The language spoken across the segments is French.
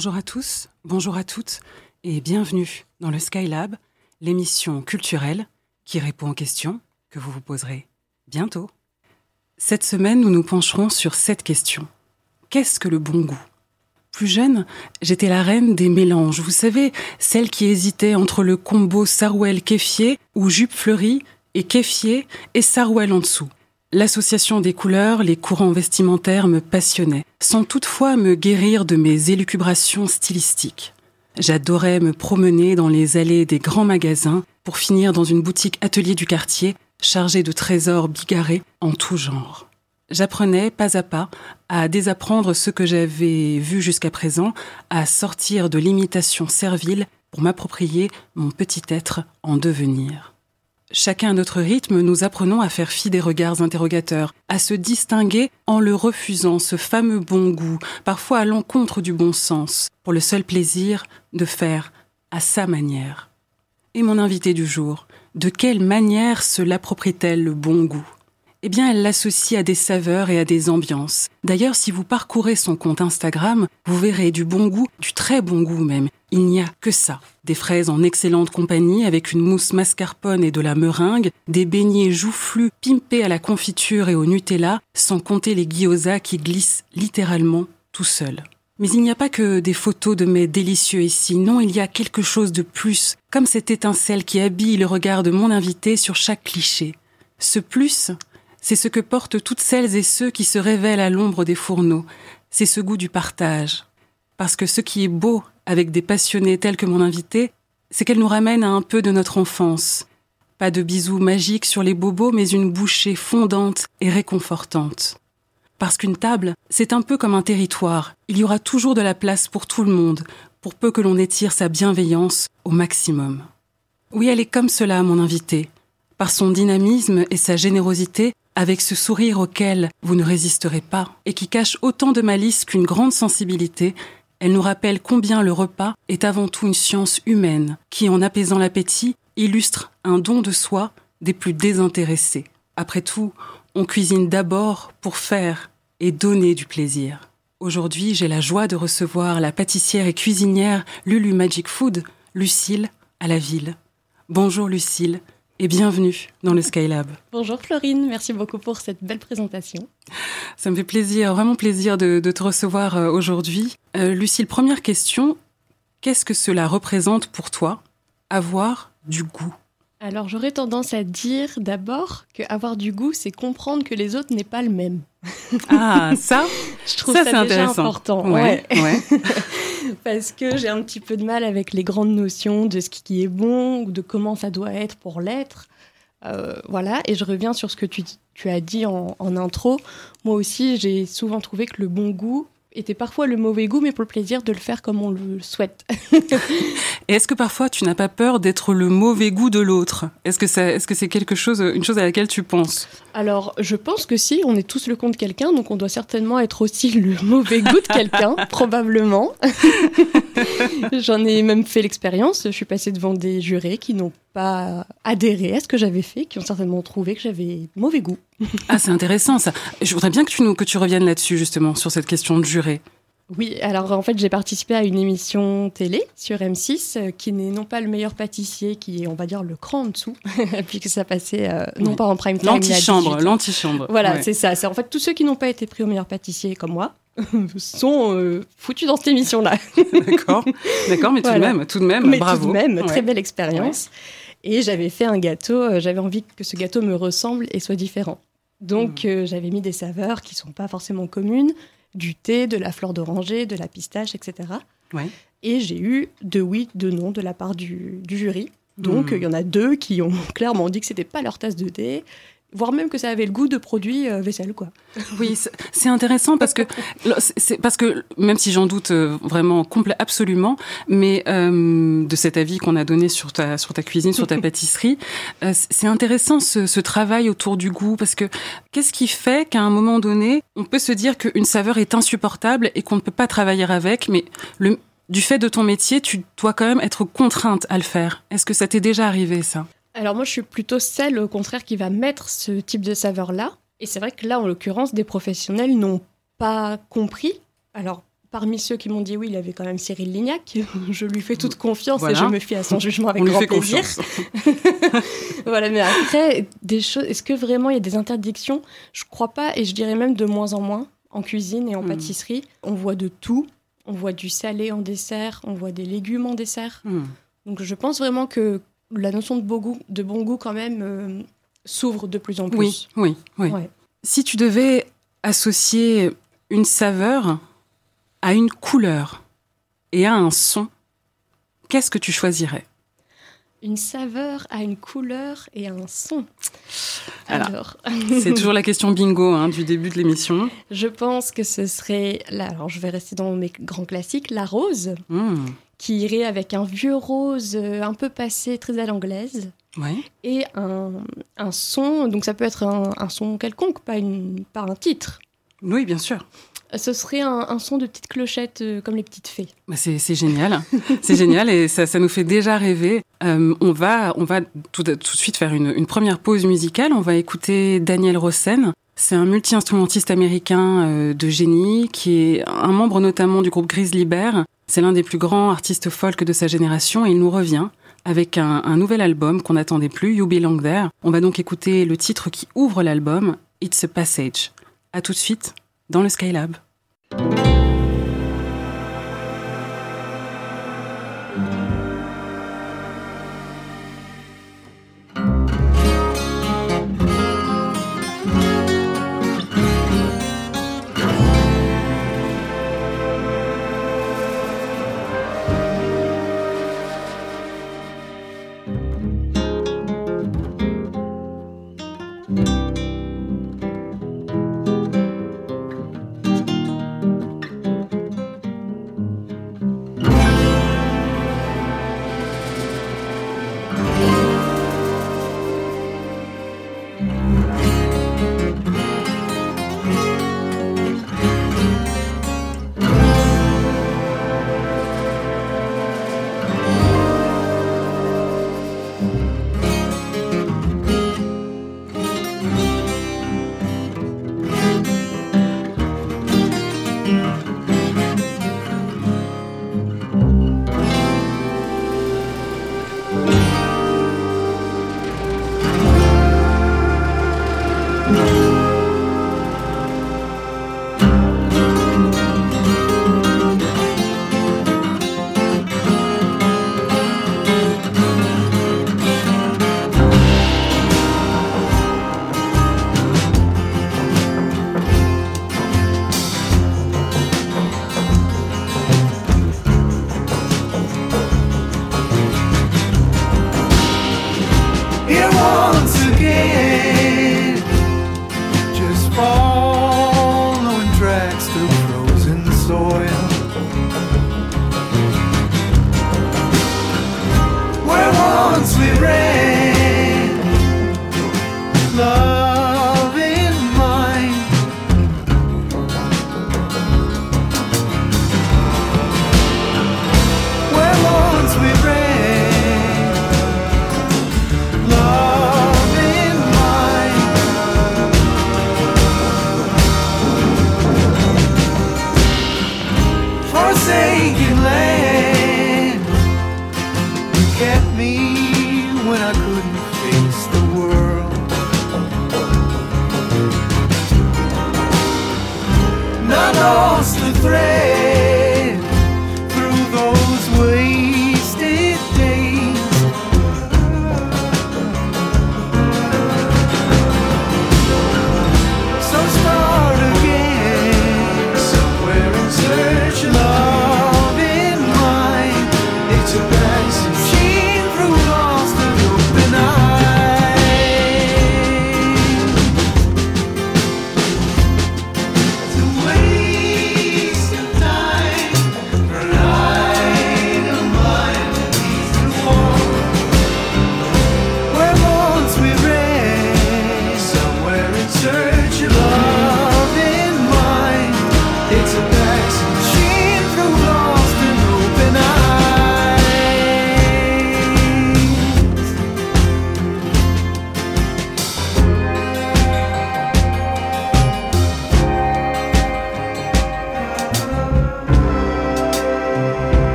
Bonjour à tous, bonjour à toutes et bienvenue dans le Skylab, l'émission culturelle qui répond aux questions que vous vous poserez bientôt. Cette semaine, nous nous pencherons sur cette question. Qu'est-ce que le bon goût? Plus jeune, j'étais la reine des mélanges, vous savez, celle qui hésitait entre le combo sarouel-kéfier ou jupe fleurie et kéfier et sarouel en dessous. L'association des couleurs, les courants vestimentaires me passionnaient, sans toutefois me guérir de mes élucubrations stylistiques. J'adorais me promener dans les allées des grands magasins pour finir dans une boutique atelier du quartier chargée de trésors bigarrés en tout genre. J'apprenais pas à pas à désapprendre ce que j'avais vu jusqu'à présent, à sortir de l'imitation servile pour m'approprier mon petit être en devenir. Chacun à notre rythme, nous apprenons à faire fi des regards interrogateurs, à se distinguer en le refusant ce fameux bon goût, parfois à l'encontre du bon sens, pour le seul plaisir de faire à sa manière. Et mon invité du jour, de quelle manière se l'approprie-t-elle le bon goût? Eh bien, elle l'associe à des saveurs et à des ambiances. D'ailleurs, si vous parcourez son compte Instagram, vous verrez du bon goût, du très bon goût même. Il n'y a que ça. Des fraises en excellente compagnie avec une mousse mascarpone et de la meringue, des beignets joufflus pimpés à la confiture et au Nutella, sans compter les gyozas qui glissent littéralement tout seuls. Mais il n'y a pas que des photos de mets délicieux ici, non, il y a quelque chose de plus, comme cette étincelle qui habille le regard de mon invité sur chaque cliché. Ce plus, c'est ce que portent toutes celles et ceux qui se révèlent à l'ombre des fourneaux. C'est ce goût du partage. Parce que ce qui est beau avec des passionnés tels que mon invité, c'est qu'elle nous ramène à un peu de notre enfance. Pas de bisous magiques sur les bobos, mais une bouchée fondante et réconfortante. Parce qu'une table, c'est un peu comme un territoire. Il y aura toujours de la place pour tout le monde, pour peu que l'on étire sa bienveillance au maximum. Oui, elle est comme cela, mon invité. Par son dynamisme et sa générosité, avec ce sourire auquel vous ne résisterez pas, et qui cache autant de malice qu'une grande sensibilité, elle nous rappelle combien le repas est avant tout une science humaine, qui, en apaisant l'appétit, illustre un don de soi des plus désintéressés. Après tout, on cuisine d'abord pour faire et donner du plaisir. Aujourd'hui, j'ai la joie de recevoir la pâtissière et cuisinière Lulu Magic Food, Lucille, à la ville. Bonjour Lucille, et bienvenue dans le Skylab. Bonjour Florine, merci beaucoup pour cette belle présentation. Ça me fait plaisir, vraiment plaisir de, te recevoir euh, aujourd'hui. Euh, Lucille, première question, qu'est-ce que cela représente pour toi, avoir du goût? Alors j'aurais tendance à dire d'abord que avoir du goût, c'est comprendre que les autres n'est pas le même. Ah, ça? Je trouve ça, ça déjà important. Ouais, ouais. Parce que j'ai un petit peu de mal avec les grandes notions de ce qui est bon ou de comment ça doit être pour l'être. Euh, voilà, et je reviens sur ce que tu, tu as dit en, en intro. Moi aussi, j'ai souvent trouvé que le bon goût, était parfois le mauvais goût, mais pour le plaisir de le faire comme on le souhaite. Et est-ce que parfois tu n'as pas peur d'être le mauvais goût de l'autre? Est-ce que c'est est -ce c'est quelque chose, une chose à laquelle tu penses? Alors, je pense que si, on est tous le compte de quelqu'un, donc on doit certainement être aussi le mauvais goût de quelqu'un, probablement. J'en ai même fait l'expérience. Je suis passée devant des jurés qui n'ont pas adhéré à ce que j'avais fait, qui ont certainement trouvé que j'avais mauvais goût. ah, c'est intéressant ça. Je voudrais bien que tu, nous, que tu reviennes là-dessus, justement, sur cette question de juré. Oui, alors en fait, j'ai participé à une émission télé sur M6 euh, qui n'est non pas le meilleur pâtissier, qui est, on va dire, le cran en dessous, puisque ça passait euh, non pas en prime time. L'antichambre, l'antichambre. Voilà, c'est ça. C'est en fait tous ceux qui n'ont pas été pris au meilleur pâtissier comme moi, sont euh, foutus dans cette émission-là. D'accord, d'accord, mais tout de même, tout de même, mais bravo. Tout de même, très belle expérience. Et j'avais fait un gâteau, euh, j'avais envie que ce gâteau me ressemble et soit différent. Donc mm. euh, j'avais mis des saveurs qui sont pas forcément communes, du thé, de la fleur d'oranger, de la pistache, etc. Et j'ai eu deux oui, deux non de la part du, jury. Donc mm. il y en a deux qui ont clairement dit que c'était pas leur tasse de thé voire même que ça avait le goût de produit euh, vaisselle quoi. Oui, c'est intéressant parce que c'est parce que même si j'en doute euh, vraiment complet absolument, mais euh, de cet avis qu'on a donné sur ta sur ta cuisine, sur ta pâtisserie, c'est intéressant ce, ce, travail autour du goût parce que qu'est-ce qui fait qu'à un moment donné, on peut se dire qu'une saveur est insupportable et qu'on ne peut pas travailler avec, mais le du fait de ton métier, tu dois quand même être contrainte à le faire. Est-ce que ça t'est déjà arrivé ça? Alors moi, je suis plutôt celle, au contraire, qui va mettre ce type de saveur-là. Et c'est vrai que là, en l'occurrence, des professionnels n'ont pas compris. Alors, parmi ceux qui m'ont dit oui, il avait quand même Cyril Lignac. je lui fais toute confiance et je me fie à son jugement avec grand plaisir. voilà, mais après, des choses. Est-ce que vraiment il y a des interdictions? Je crois pas, et je dirais même de moins en moins en cuisine et en hmm. pâtisserie. On voit de tout. On voit du salé en dessert, on voit des légumes en dessert. Hmm. Donc je pense vraiment que la notion de bon goût, de bon goût quand même, euh, s'ouvre de plus en plus. Oui, oui, oui. Si tu devais associer une saveur à une couleur et à un son, qu'est-ce que tu choisirais? Une saveur à une couleur et à un son. Alors, c'est toujours la question bingo hein, du début de l'émission. Je pense que ce serait, là, alors je vais rester dans mes grands classiques, la rose, hmm. Qui irait avec un vieux rose euh, un peu passé, très à l'anglaise. Ouais. Et un, un, son, donc ça peut être un, un son quelconque, pas, une, pas un titre. Oui, bien sûr. Ce serait un, son de petites clochettes euh, comme les petites fées. Bah, c'est génial, c'est génial et ça, ça, nous fait déjà rêver. Euh, on va, on va tout, tout de suite faire une, une, première pause musicale. On va écouter Daniel Rossen. C'est un multi-instrumentiste américain euh, de génie qui est un membre notamment du groupe Grizzly Bear. C'est l'un des plus grands artistes folk de sa génération et il nous revient avec un, un nouvel album qu'on n'attendait plus, You Belong There. On va donc écouter le titre qui ouvre l'album, It's a Passage. À tout de suite dans le Skylab.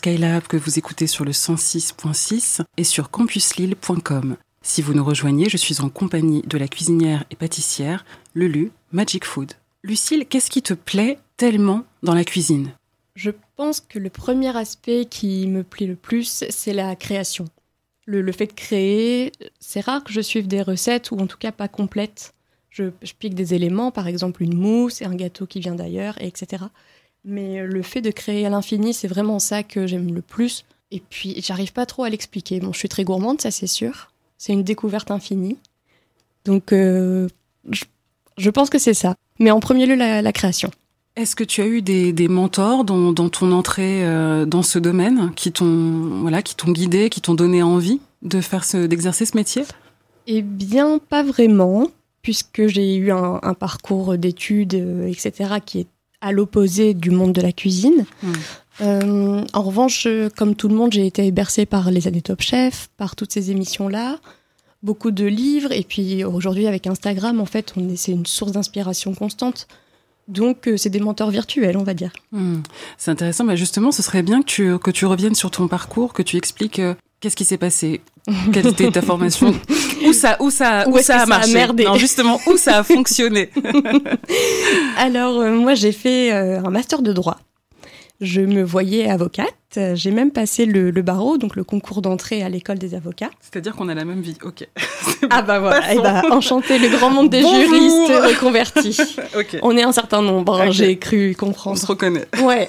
Skylab que vous écoutez sur le 106.6 et sur campuslille.com. Si vous nous rejoignez, je suis en compagnie de la cuisinière et pâtissière Lulu Magic Food. Lucille, qu'est-ce qui te plaît tellement dans la cuisine? Je pense que le premier aspect qui me plaît le plus, c'est la création. Le, fait de créer, c'est rare que je suive des recettes ou en tout cas pas complètes. Je, je pique des éléments, par exemple une mousse et un gâteau qui vient d'ailleurs, etc. Mais le fait de créer à l'infini, c'est vraiment ça que j'aime le plus. Et puis, j'arrive pas trop à l'expliquer. Bon, je suis très gourmande, ça c'est sûr. C'est une découverte infinie. Donc, euh, je, pense que c'est ça. Mais en premier lieu, la, création. Est-ce que tu as eu des, mentors dans, ton entrée euh, dans ce domaine qui t'ont voilà, qui t'ont guidé, qui t'ont donné envie de faire ce, d'exercer ce métier? Eh bien, pas vraiment, puisque j'ai eu un, parcours d'études, euh, etc., qui est à l'opposé du monde de la cuisine. Hmm. Euh, en revanche, comme tout le monde, j'ai été bercée par les années Top Chef, par toutes ces émissions-là, beaucoup de livres, et puis aujourd'hui avec Instagram, en fait, on c'est une source d'inspiration constante. Donc, euh, c'est des mentors virtuels, on va dire. Hmm. C'est intéressant. Mais justement, ce serait bien que tu, que tu reviennes sur ton parcours, que tu expliques euh, qu'est-ce qui s'est passé, quelle était ta formation, où ça, où ça, où, ça a marché? non, justement, où ça a fonctionné? Alors, moi, j'ai fait un master de droit. Je me voyais avocate. J'ai même passé le, barreau, donc le concours d'entrée à l'école des avocats. C'est-à-dire qu'on a la même vie, ok. ah bah voilà, et eh bah, enchanté le grand monde des juristes reconvertis. On est un certain nombre, hein, j'ai cru comprendre. On se reconnaît. Ouais.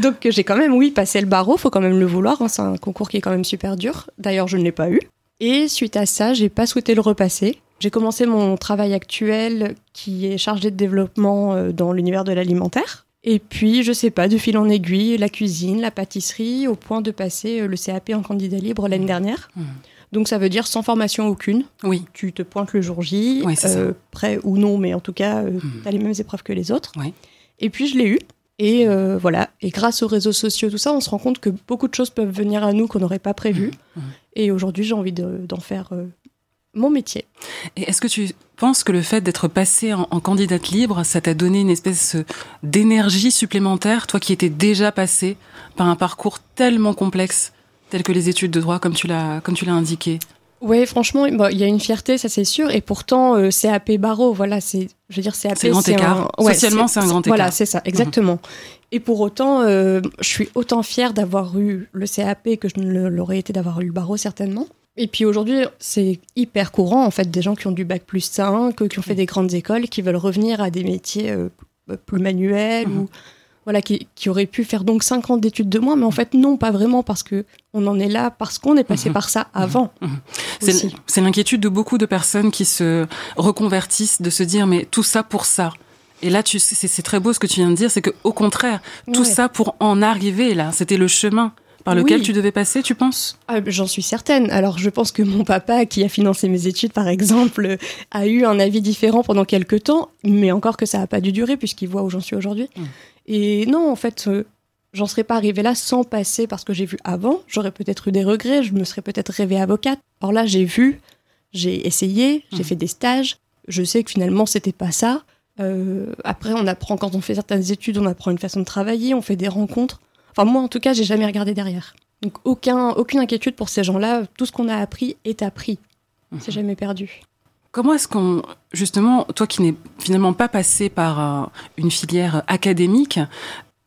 donc j'ai quand même, oui, passé le barreau, faut quand même le vouloir. Hein, c'est un concours qui est quand même super dur. D'ailleurs, je ne l'ai pas eu. Et suite à ça, j'ai pas souhaité le repasser. J'ai commencé mon travail actuel qui est chargé de développement euh, dans l'univers de l'alimentaire. Et puis, je sais pas, de fil en aiguille, la cuisine, la pâtisserie, au point de passer euh, le CAP en candidat libre l'année dernière. Mmh. Donc ça veut dire sans formation aucune. Oui. Tu te pointes le jour J, euh, prêt ou non, mais en tout cas, euh, mmh. tu as les mêmes épreuves que les autres. Oui. Et puis je l'ai eu. Et voilà. Et grâce aux réseaux sociaux, tout ça, on se rend compte que beaucoup de choses peuvent venir à nous qu'on n'aurait pas prévues. Mmh. Et aujourd'hui, j'ai envie d'en faire mon métier. Et est-ce que tu penses que le fait d'être passé en, candidate libre, ça t'a donné une espèce d'énergie supplémentaire, toi qui étais déjà passé par un parcours tellement complexe, tel que les études de droit, comme tu l'as, comme tu l'as indiqué? Oui, franchement, il y a une fierté, ça c'est sûr. Et pourtant, euh, CAP barreau, voilà, c'est, je veux dire, CAP, c'est grand écart. Socialement, c'est un grand écart. Voilà, c'est ça, exactement. Et pour autant, euh, je suis autant fière d'avoir eu le CAP que je ne l'aurais été d'avoir eu le barreau certainement. Et puis aujourd'hui, c'est hyper courant, en fait, des gens qui ont du bac plus 5, qui ont fait des grandes écoles, qui veulent revenir à des métiers euh, plus manuels mhm. ou voilà, qui, qui, auraient pu faire donc 5 ans d'études de moins, mais en fait, non, pas vraiment, parce que on en est là, parce qu'on est passé mhm. par ça mhm. avant. C'est l'inquiétude de beaucoup de personnes qui se reconvertissent, de se dire, mais tout ça pour ça. Et là, c'est très beau ce que tu viens de dire, c'est que au contraire, tout ça pour en arriver là, c'était le chemin par lequel tu devais passer, tu penses? Ah, J'en suis certaine. Alors, je pense que mon papa, qui a financé mes études, par exemple, a eu un avis différent pendant quelques temps, mais encore que ça n'a pas dû durer, puisqu'il voit où j'en suis aujourd'hui. Hmm. Et non, en fait, euh, j'en serais pas arrivée là sans passer parce que j'ai vu avant. J'aurais peut-être eu des regrets, je me serais peut-être rêvée avocate. Or là, j'ai vu, j'ai essayé, j'ai hmm. fait des stages. Je sais que finalement, c'était pas ça. Euh, après, on apprend, quand on fait certaines études, on apprend une façon de travailler, on fait des rencontres. Enfin, moi, en tout cas, j'ai jamais regardé derrière. Donc, aucun, aucune inquiétude pour ces gens-là. Tout ce qu'on a appris est appris. C'est mhm. jamais perdu. Comment est-ce qu'on, justement, toi qui n'es finalement pas passé par euh, une filière académique,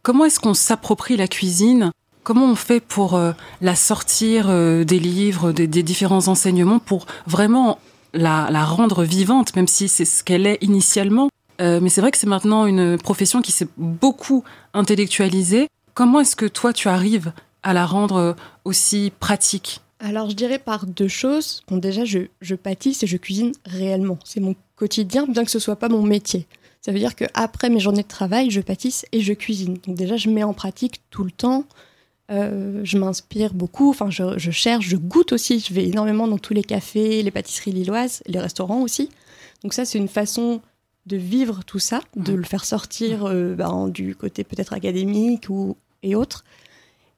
comment est-ce qu'on s'approprie la cuisine? Comment on fait pour euh, la sortir euh, des livres, des, différents enseignements, pour vraiment la, la rendre vivante, même si c'est ce qu'elle est initialement? Mais c'est vrai que c'est maintenant une profession qui s'est beaucoup intellectualisée. Comment est-ce que toi, tu arrives à la rendre euh, aussi pratique? Alors je dirais par deux choses. Bon déjà je, je pâtisse et je cuisine réellement. C'est mon quotidien bien que ce soit pas mon métier. Ça veut dire que après mes journées de travail, je pâtisse et je cuisine. Donc déjà je mets en pratique tout le temps. Euh, je m'inspire beaucoup. Enfin je, je, cherche, je goûte aussi. Je vais énormément dans tous les cafés, les pâtisseries lilloises, les restaurants aussi. Donc ça c'est une façon de vivre tout ça, de le faire sortir euh, ben, du côté peut-être académique ou et autres.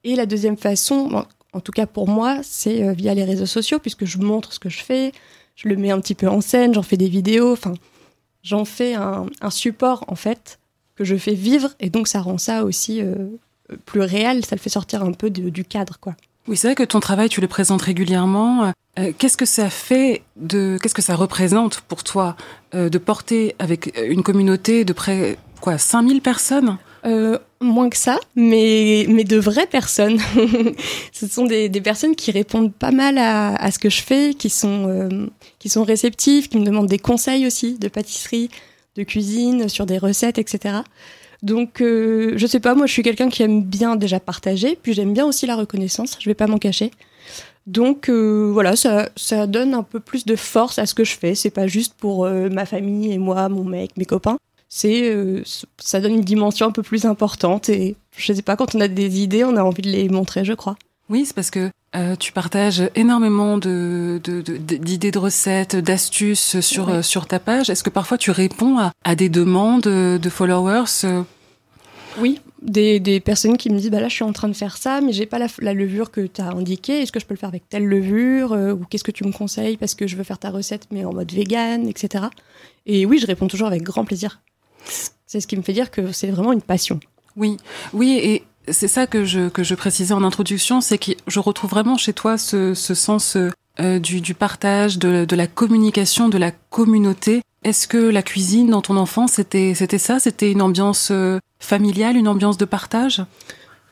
Et la deuxième façon, en tout cas pour moi, c'est euh, via les réseaux sociaux, puisque je montre ce que je fais, je le mets un petit peu en scène, j'en fais des vidéos, enfin, j'en fais un, support en fait que je fais vivre et donc ça rend ça aussi euh, plus réel, ça le fait sortir un peu du cadre quoi. Oui, c'est vrai que ton travail, tu le présentes régulièrement. Euh, qu'est-ce que ça fait de, qu'est-ce que ça représente pour toi euh, de porter avec une communauté de près quoi 5000 personnes? Euh, moins que ça, mais, mais de vraies personnes. ce sont des, des, personnes qui répondent pas mal à, à ce que je fais, qui sont, euh, qui sont réceptives, qui me demandent des conseils aussi de pâtisserie, de cuisine, sur des recettes, etc. Donc, euh, je sais pas, moi je suis quelqu'un qui aime bien déjà partager, puis j'aime bien aussi la reconnaissance, je vais pas m'en cacher. Donc euh, voilà, ça, ça donne un peu plus de force à ce que je fais. C'est pas juste pour ma famille et moi, mon mec, mes copains c'est euh, ça donne une dimension un peu plus importante et je sais pas quand on a des idées on a envie de les montrer je crois. Oui c'est parce que euh, tu partages énormément de, d'idées de, recettes d'astuces sur euh, sur ta page. Est-ce que parfois tu réponds à, des demandes de followers oui des, des, personnes qui me disent bah là je suis en train de faire ça mais j'ai pas la, la, levure que tu as indiquée. Est-ce que je peux le faire avec telle levure ou qu'est-ce que tu me conseilles parce que je veux faire ta recette mais en mode vegan etc et oui je réponds toujours avec grand plaisir c'est ce qui me fait dire que c'est vraiment une passion. Oui, oui, et c'est ça que je, que je précisais en introduction, c'est que je retrouve vraiment chez toi ce, ce sens euh, du, du, partage, de, de, la communication, de la communauté. Est-ce que la cuisine dans ton enfance, c'était, c'était ça? C'était une ambiance euh, familiale, une ambiance de partage?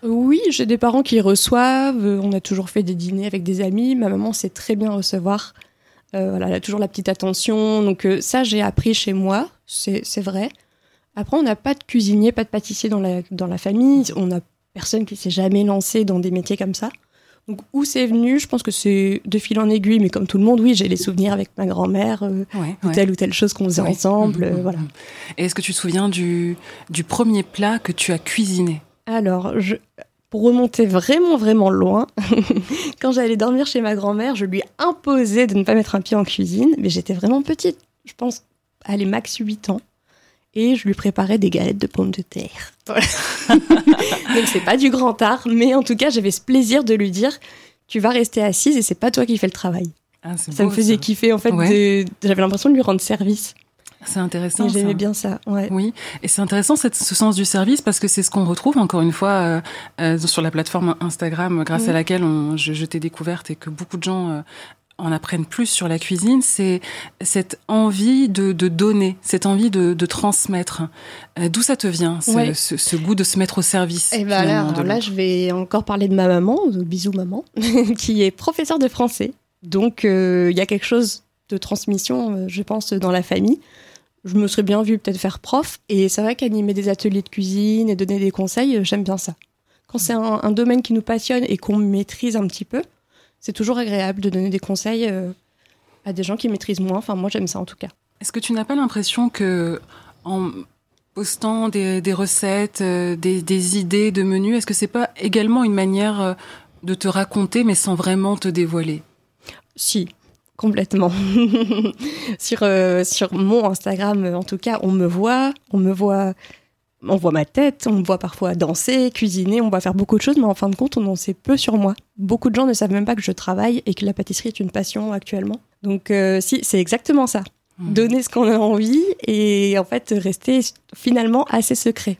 Oui, j'ai des parents qui reçoivent. On a toujours fait des dîners avec des amis. Ma maman sait très bien recevoir. Euh, voilà, elle a toujours la petite attention. Donc ça, j'ai appris chez moi, c'est vrai. Après, on n'a pas de cuisinier, pas de pâtissier dans la, dans la famille. On n'a personne qui s'est jamais lancé dans des métiers comme ça. Donc, où c'est venu? Je pense que c'est de fil en aiguille, mais comme tout le monde, oui, j'ai les souvenirs avec ma grand-mère, euh, telle ou telle chose qu'on faisait ensemble. Euh, voilà. Et est-ce que tu te souviens du, du premier plat que tu as cuisiné? Alors, je, pour remonter vraiment, vraiment loin, quand j'allais dormir chez ma grand-mère, je lui imposais de ne pas mettre un pied en cuisine, mais j'étais vraiment petite. Je pense, allez, max 8 ans et je lui préparais des galettes de pommes de terre. Donc c'est pas du grand art, mais en tout cas j'avais ce plaisir de lui dire tu vas rester assise et c'est pas toi qui fais le travail. Ah, ça me faisait kiffer en fait. J'avais l'impression de lui rendre service. C'est intéressant. J'aimais bien ça. Ouais. Oui, et c'est intéressant ce sens du service parce que c'est ce qu'on retrouve encore une fois euh, euh, sur la plateforme Instagram, grâce à laquelle on, je, je t'ai découverte et que beaucoup de gens euh, en apprennent plus sur la cuisine, c'est cette envie de, donner, cette envie de, transmettre. Euh, d'où ça te vient, ce, goût de se mettre au service Et eh ben là, là, je vais encore parler de ma maman, bisous maman, qui est professeure de français. Donc, euh, il y a quelque chose de transmission, euh, je pense, dans la famille. Je me serais bien vue peut-être faire prof. Et c'est vrai qu'animer des ateliers de cuisine et donner des conseils, j'aime bien ça. Quand c'est un domaine qui nous passionne et qu'on maîtrise un petit peu, c'est toujours agréable de donner des conseils euh, à des gens qui maîtrisent moins. Enfin, moi, j'aime ça en tout cas. Est-ce que tu n'as pas l'impression que en postant des, recettes, euh, des, idées de menus, est-ce que c'est pas également une manière euh, de te raconter, mais sans vraiment te dévoiler? Si, complètement. sur, sur mon Instagram, en tout cas, on me voit, on me voit on voit ma tête, on me voit parfois danser, cuisiner, on me voit faire beaucoup de choses, mais en fin de compte, on en sait peu sur moi. Beaucoup de gens ne savent même pas que je travaille et que la pâtisserie est une passion actuellement. Donc euh, si, c'est exactement ça. Mmh. Donner ce qu'on a envie et en fait rester finalement assez secret.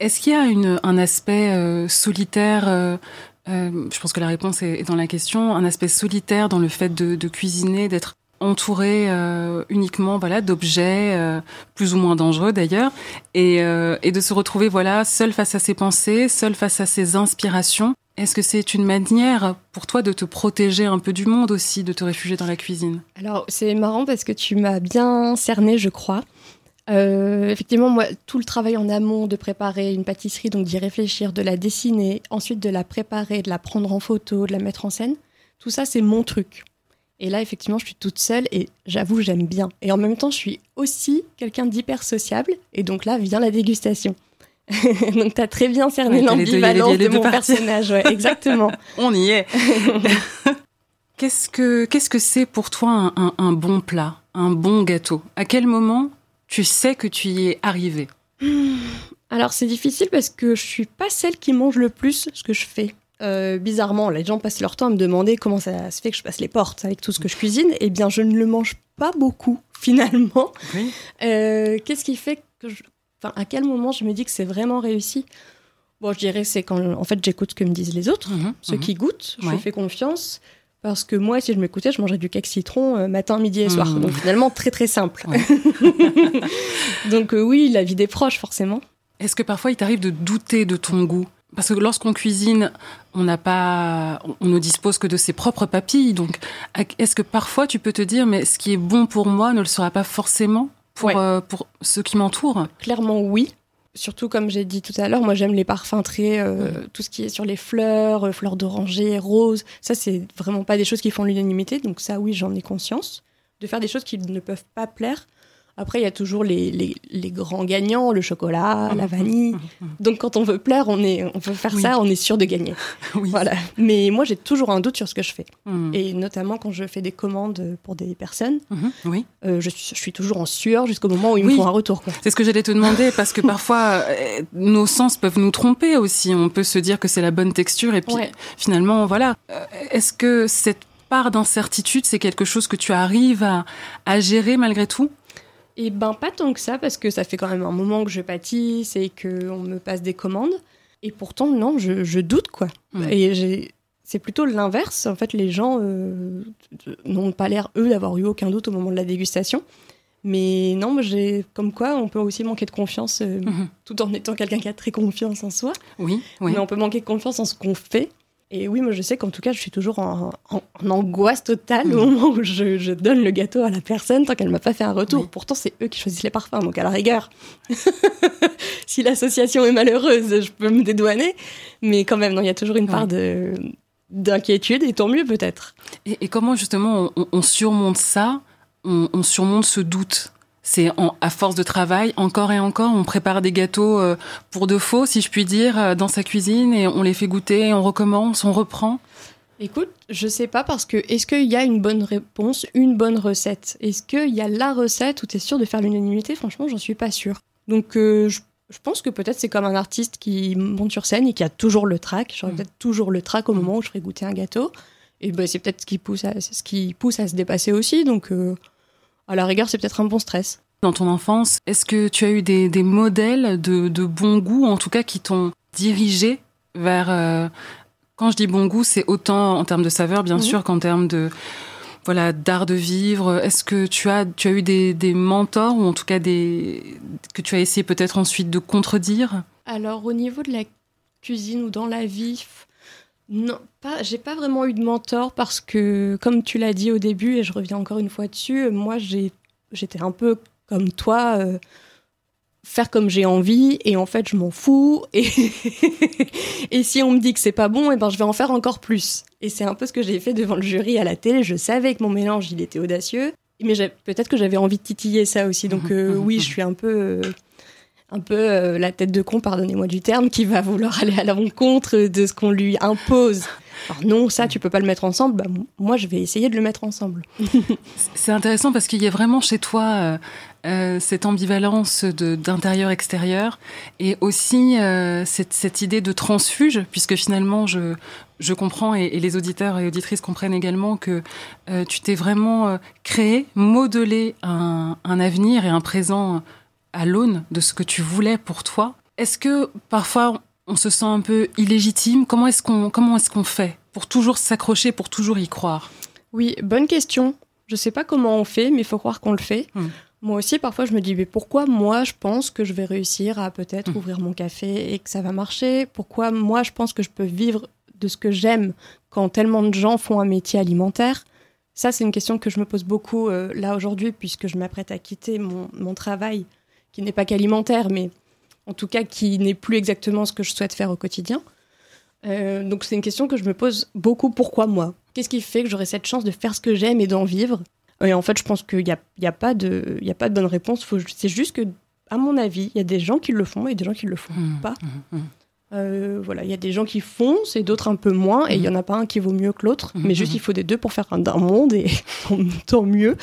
Est-ce qu'il y a un aspect euh, solitaire euh, Je pense que la réponse est, dans la question. Un aspect solitaire dans le fait de cuisiner, d'être entouré euh, uniquement voilà d'objets euh, plus ou moins dangereux d'ailleurs. Et, euh, et de se retrouver voilà seul face à ses pensées seul face à ses inspirations. Est-ce que c'est une manière pour toi de te protéger un peu du monde aussi de te réfugier dans la cuisine? Alors c'est marrant parce que tu m'as bien cerné je crois. Effectivement, moi, tout le travail en amont de préparer une pâtisserie, donc d'y réfléchir, de la dessiner, ensuite de la préparer, de la prendre en photo, de la mettre en scène, tout ça, c'est mon truc. Et là, effectivement, je suis toute seule et j'avoue, j'aime bien. Et en même temps, je suis aussi quelqu'un d'hyper sociable. Et donc là vient la dégustation. donc tu as très bien cerné l'ambivalence de mon personnage. exactement. On y est. qu'est-ce que qu'est-ce que c'est pour toi un, un, bon plat, un bon gâteau? À quel moment tu sais que tu y es arrivé Alors c'est difficile parce que je suis pas celle qui mange le plus ce que je fais. Euh, bizarrement, les gens passent leur temps à me demander comment ça se fait que je passe les portes avec tout ce que je cuisine. Eh bien, je ne le mange pas beaucoup, finalement. Euh, qu'est-ce qui fait que je... Enfin, à quel moment je me dis que c'est vraiment réussi? Bon, je dirais c'est quand, en fait, j'écoute ce que me disent les autres, mhm, ceux mhm. qui goûtent, je fais confiance. Parce que moi, si je m'écoutais, je mangerais du cake citron euh, matin, midi et soir. Mhm. Donc finalement, très très simple. Donc oui, la vie des proches, forcément. Est-ce que parfois il t'arrive de douter de ton goût? Parce que lorsqu'on cuisine, on n'a pas, on ne dispose que de ses propres papilles. Donc, est-ce que parfois tu peux te dire, mais ce qui est bon pour moi ne le sera pas forcément pour, euh, pour ceux qui m'entourent? Clairement, oui. Surtout, comme j'ai dit tout à l'heure, moi j'aime les parfums très. Euh, tout ce qui est sur les fleurs, euh, fleurs d'oranger, roses. Ça, c'est vraiment pas des choses qui font l'unanimité. Donc, ça, oui, j'en ai conscience. De faire des choses qui ne peuvent pas plaire, après, il y a toujours les, les, grands gagnants, le chocolat, la vanille. Donc, quand on veut plaire, on, est, on veut faire ça, on est sûr de gagner. Voilà. Mais moi, j'ai toujours un doute sur ce que je fais. Hmm. Et notamment quand je fais des commandes pour des personnes, mhm. oui. Euh, je, suis, je, suis toujours en sueur jusqu'au moment où ils me font un retour. C'est ce que j'allais te demander, parce que parfois, euh, nos sens peuvent nous tromper aussi. On peut se dire que c'est la bonne texture, et puis finalement, voilà. Euh, est-ce que cette part d'incertitude, c'est quelque chose que tu arrives à, à gérer malgré tout? Et ben pas tant que ça, parce que ça fait quand même un moment que je pâtisse et qu'on me passe des commandes. Et pourtant, non, je, doute, quoi. Et c'est plutôt l'inverse. En fait, les gens euh, n'ont pas l'air, eux, d'avoir eu aucun doute au moment de la dégustation. Mais non, j'ai comme quoi on peut aussi manquer de confiance euh, mhm. tout en étant quelqu'un qui a très confiance en soi. Oui, oui. Mais on peut manquer de confiance en ce qu'on fait et oui, moi je sais qu'en tout cas, je suis toujours en, angoisse totale au mm. moment où je, donne le gâteau à la personne tant qu'elle m'a pas fait un retour. Pourtant, c'est eux qui choisissent les parfums, donc à la rigueur, si l'association est malheureuse, je peux me dédouaner. Mais quand même, il y a toujours une part de d'inquiétude et tant mieux peut-être. Et, comment justement on, surmonte ça? On surmonte ce doute? C'est à force de travail, encore et encore, on prépare des gâteaux euh, pour de faux, si je puis dire, euh, dans sa cuisine et on les fait goûter, on recommence, on reprend. Écoute, je sais pas parce que est-ce qu'il y a une bonne réponse, une bonne recette? Est-ce qu'il y a la recette où tu es sûr de faire l'unanimité? Franchement, j'en suis pas sûre. Donc euh, je, pense que peut-être c'est comme un artiste qui monte sur scène et qui a toujours le trac. J'aurais mm. peut-être toujours le trac au mm. moment où je ferai goûter un gâteau. Et ben, c'est peut-être ce qui pousse à, ce qui pousse à se dépasser aussi. Donc à la rigueur, c'est peut-être un bon stress. Dans ton enfance, est-ce que tu as eu des, modèles de, bon goût, en tout cas, qui t'ont dirigé vers... Euh, quand je dis bon goût, c'est autant en termes de saveur, bien sûr, qu'en termes de voilà d'art de vivre. Est-ce que tu as tu as eu des, des, mentors ou en tout cas des que tu as essayé peut-être ensuite de contredire? Alors au niveau de la cuisine ou dans la vie, non, pas. J'ai pas vraiment eu de mentor parce que comme tu l'as dit au début et je reviens encore une fois dessus, moi j'ai j'étais un peu comme toi, euh, faire comme j'ai envie, et en fait, je m'en fous. Et, et si on me dit que c'est pas bon, et eh ben, je vais en faire encore plus. Et c'est un peu ce que j'ai fait devant le jury à la télé. Je savais que mon mélange, il était audacieux, mais peut-être que j'avais envie de titiller ça aussi. Donc, euh, oui, je suis un peu. Euh, un peu la tête de con, pardonnez-moi du terme, qui va vouloir aller à l'encontre de ce qu'on lui impose. Alors non, ça, tu peux pas le mettre ensemble. Bah, moi, je vais essayer de le mettre ensemble. c'est intéressant parce qu'il y a vraiment chez toi euh, euh, cette ambivalence d'intérieur-extérieur et aussi euh, cette, idée de transfuge, puisque finalement, je, je comprends et, les auditeurs et auditrices comprennent également que tu t'es vraiment créé, modelé un, un avenir et un présent à l'aune de ce que tu voulais pour toi. Est-ce que parfois on se sent un peu illégitime? Comment est-ce qu'on comment est-ce qu'on fait pour toujours s'accrocher, pour toujours y croire? Oui, bonne question. Je sais pas comment on fait, mais il faut croire qu'on le fait. Hmm. Moi aussi, parfois, je me dis, mais pourquoi moi, je pense que je vais réussir à peut-être hmm. ouvrir mon café et que ça va marcher? Pourquoi moi, je pense que je peux vivre de ce que j'aime quand tellement de gens font un métier alimentaire? Ça, c'est une question que je me pose beaucoup euh, là aujourd'hui, puisque je m'apprête à quitter mon, mon travail, qui n'est pas qu'alimentaire, mais en tout cas qui n'est plus exactement ce que je souhaite faire au quotidien. Euh, donc c'est une question que je me pose beaucoup. Pourquoi moi? Qu'est-ce qui fait que j'aurais cette chance de faire ce que j'aime et d'en vivre? Et en fait, je pense qu'il n'y a, y a, pas de, a pas de bonne réponse. C'est juste que, à mon avis, il y a des gens qui le font et des gens qui le font mmh, pas. Mmh, mmh. Euh, voilà, il y a des gens qui font, et d'autres un peu moins, et il y en a pas un qui vaut mieux que l'autre, mais juste il faut des deux pour faire un, monde, et tant mieux.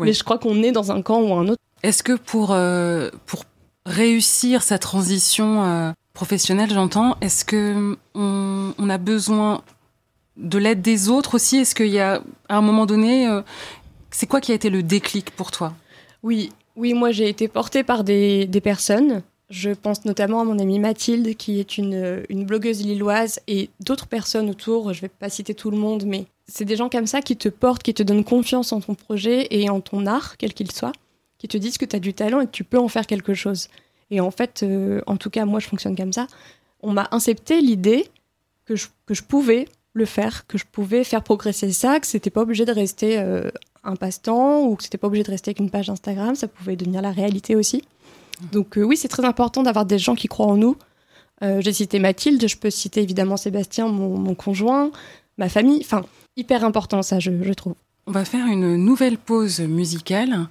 Mais je crois qu'on est dans un camp ou un autre. Est-ce que pour, euh, pour réussir sa transition euh, professionnelle, j'entends. Est-ce que on, a besoin de l'aide des autres aussi? Est-ce qu'il y a, à un moment donné, euh, c'est quoi qui a été le déclic pour toi? Oui, oui, moi j'ai été portée par des, des, personnes. Je pense notamment à mon amie Mathilde, qui est une, une blogueuse lilloise, et d'autres personnes autour. Je ne vais pas citer tout le monde, mais c'est des gens comme ça qui te portent, qui te donnent confiance en ton projet et en ton art, quel qu'il soit, qui te disent que tu as du talent et que tu peux en faire quelque chose. Et en fait, euh, en tout cas, moi, je fonctionne comme ça. On m'a incepté l'idée que je, que je pouvais le faire, que je pouvais faire progresser ça, que c'était pas obligé de rester euh, un passe-temps ou que c'était pas obligé de rester avec une page Instagram, ça pouvait devenir la réalité aussi. Donc euh, oui, c'est très important d'avoir des gens qui croient en nous. J'ai cité Mathilde, je peux citer évidemment Sébastien, mon, mon conjoint, ma famille. Enfin, hyper important ça, je, je trouve. On va faire une nouvelle pause musicale.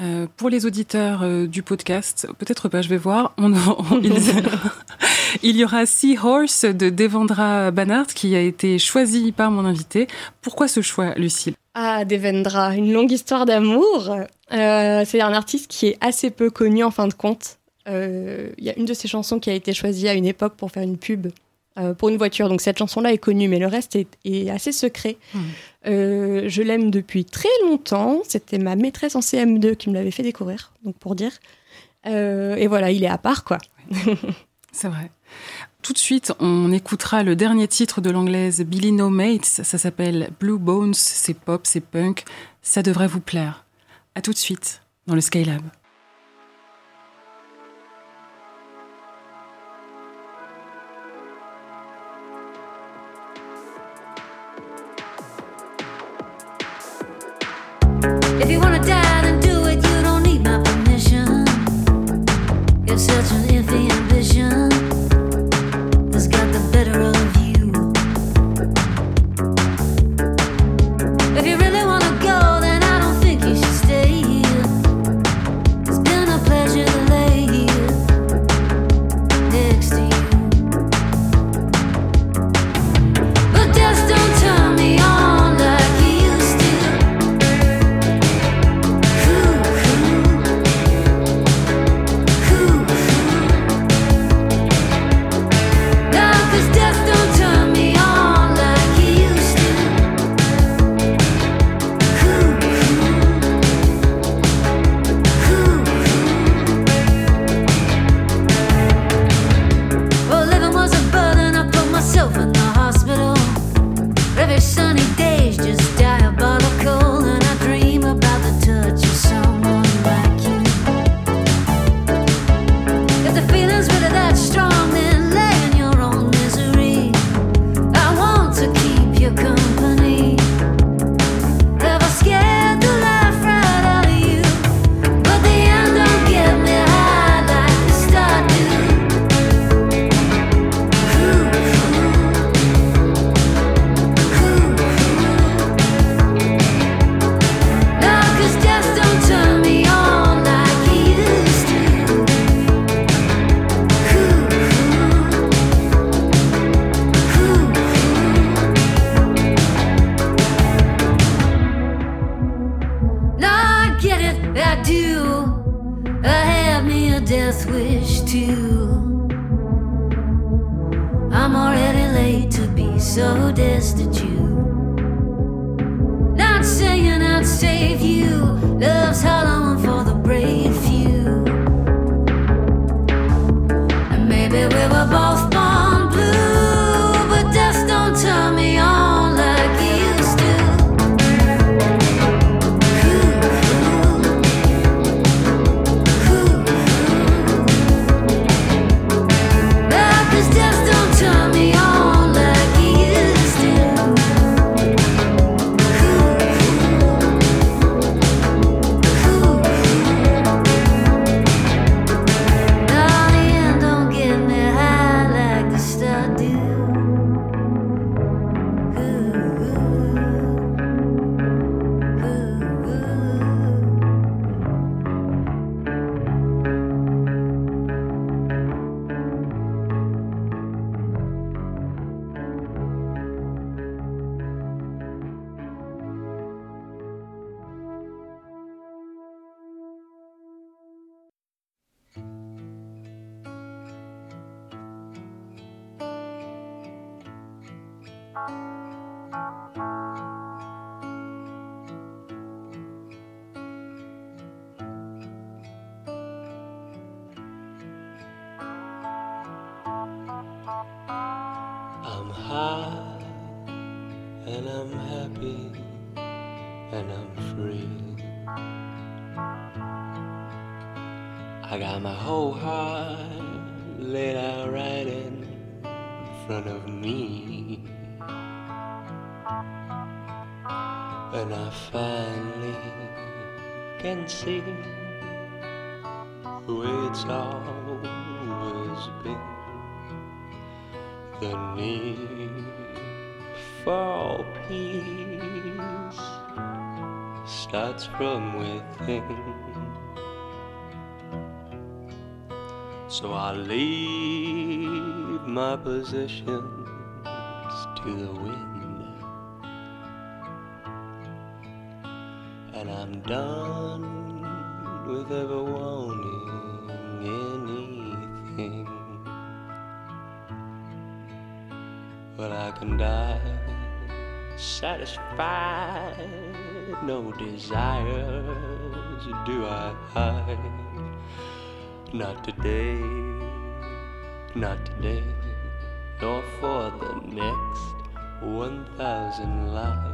Euh, pour les auditeurs euh, du podcast, peut-être pas, je vais voir. On, il, y aura Seahorse de Devendra Banhart qui a été choisi par mon invité. Pourquoi ce choix, Lucille? Ah, Devendra, une longue histoire d'amour. Euh, c'est un artiste qui est assez peu connu en fin de compte. Il y a une de ses chansons qui a été choisie à une époque pour faire une pub euh, pour une voiture. Donc cette chanson-là est connue, mais le reste est, assez secret. Hmm. Euh, je l'aime depuis très longtemps. C'était ma maîtresse en CM2 qui me l'avait fait découvrir, donc pour dire. Euh, et voilà, il est à part, quoi. C'est vrai. Tout de suite, on écoutera le dernier titre de l'anglaise Billy No Mates. Ça s'appelle Blue Bones. C'est pop, c'est punk. Ça devrait vous plaire. À tout de suite dans le Skylab. I'm high and I'm happy and I'm free. I got my whole heart laid out right in front of me. And I finally can see who it's always been. The need for peace starts from within. So I leave my possessions to the wind. And I'm done with ever But I satisfied, no desires do I hide. Not today, not today, nor for the next 1,000 lives.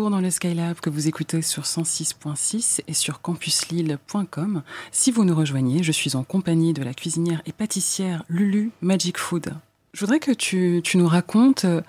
Dans le Skylab que vous écoutez sur 106.6 et sur campuslille.com. Si vous nous rejoignez, je suis en compagnie de la cuisinière et pâtissière Lulu Magic Food. Je voudrais que tu, nous racontes euh,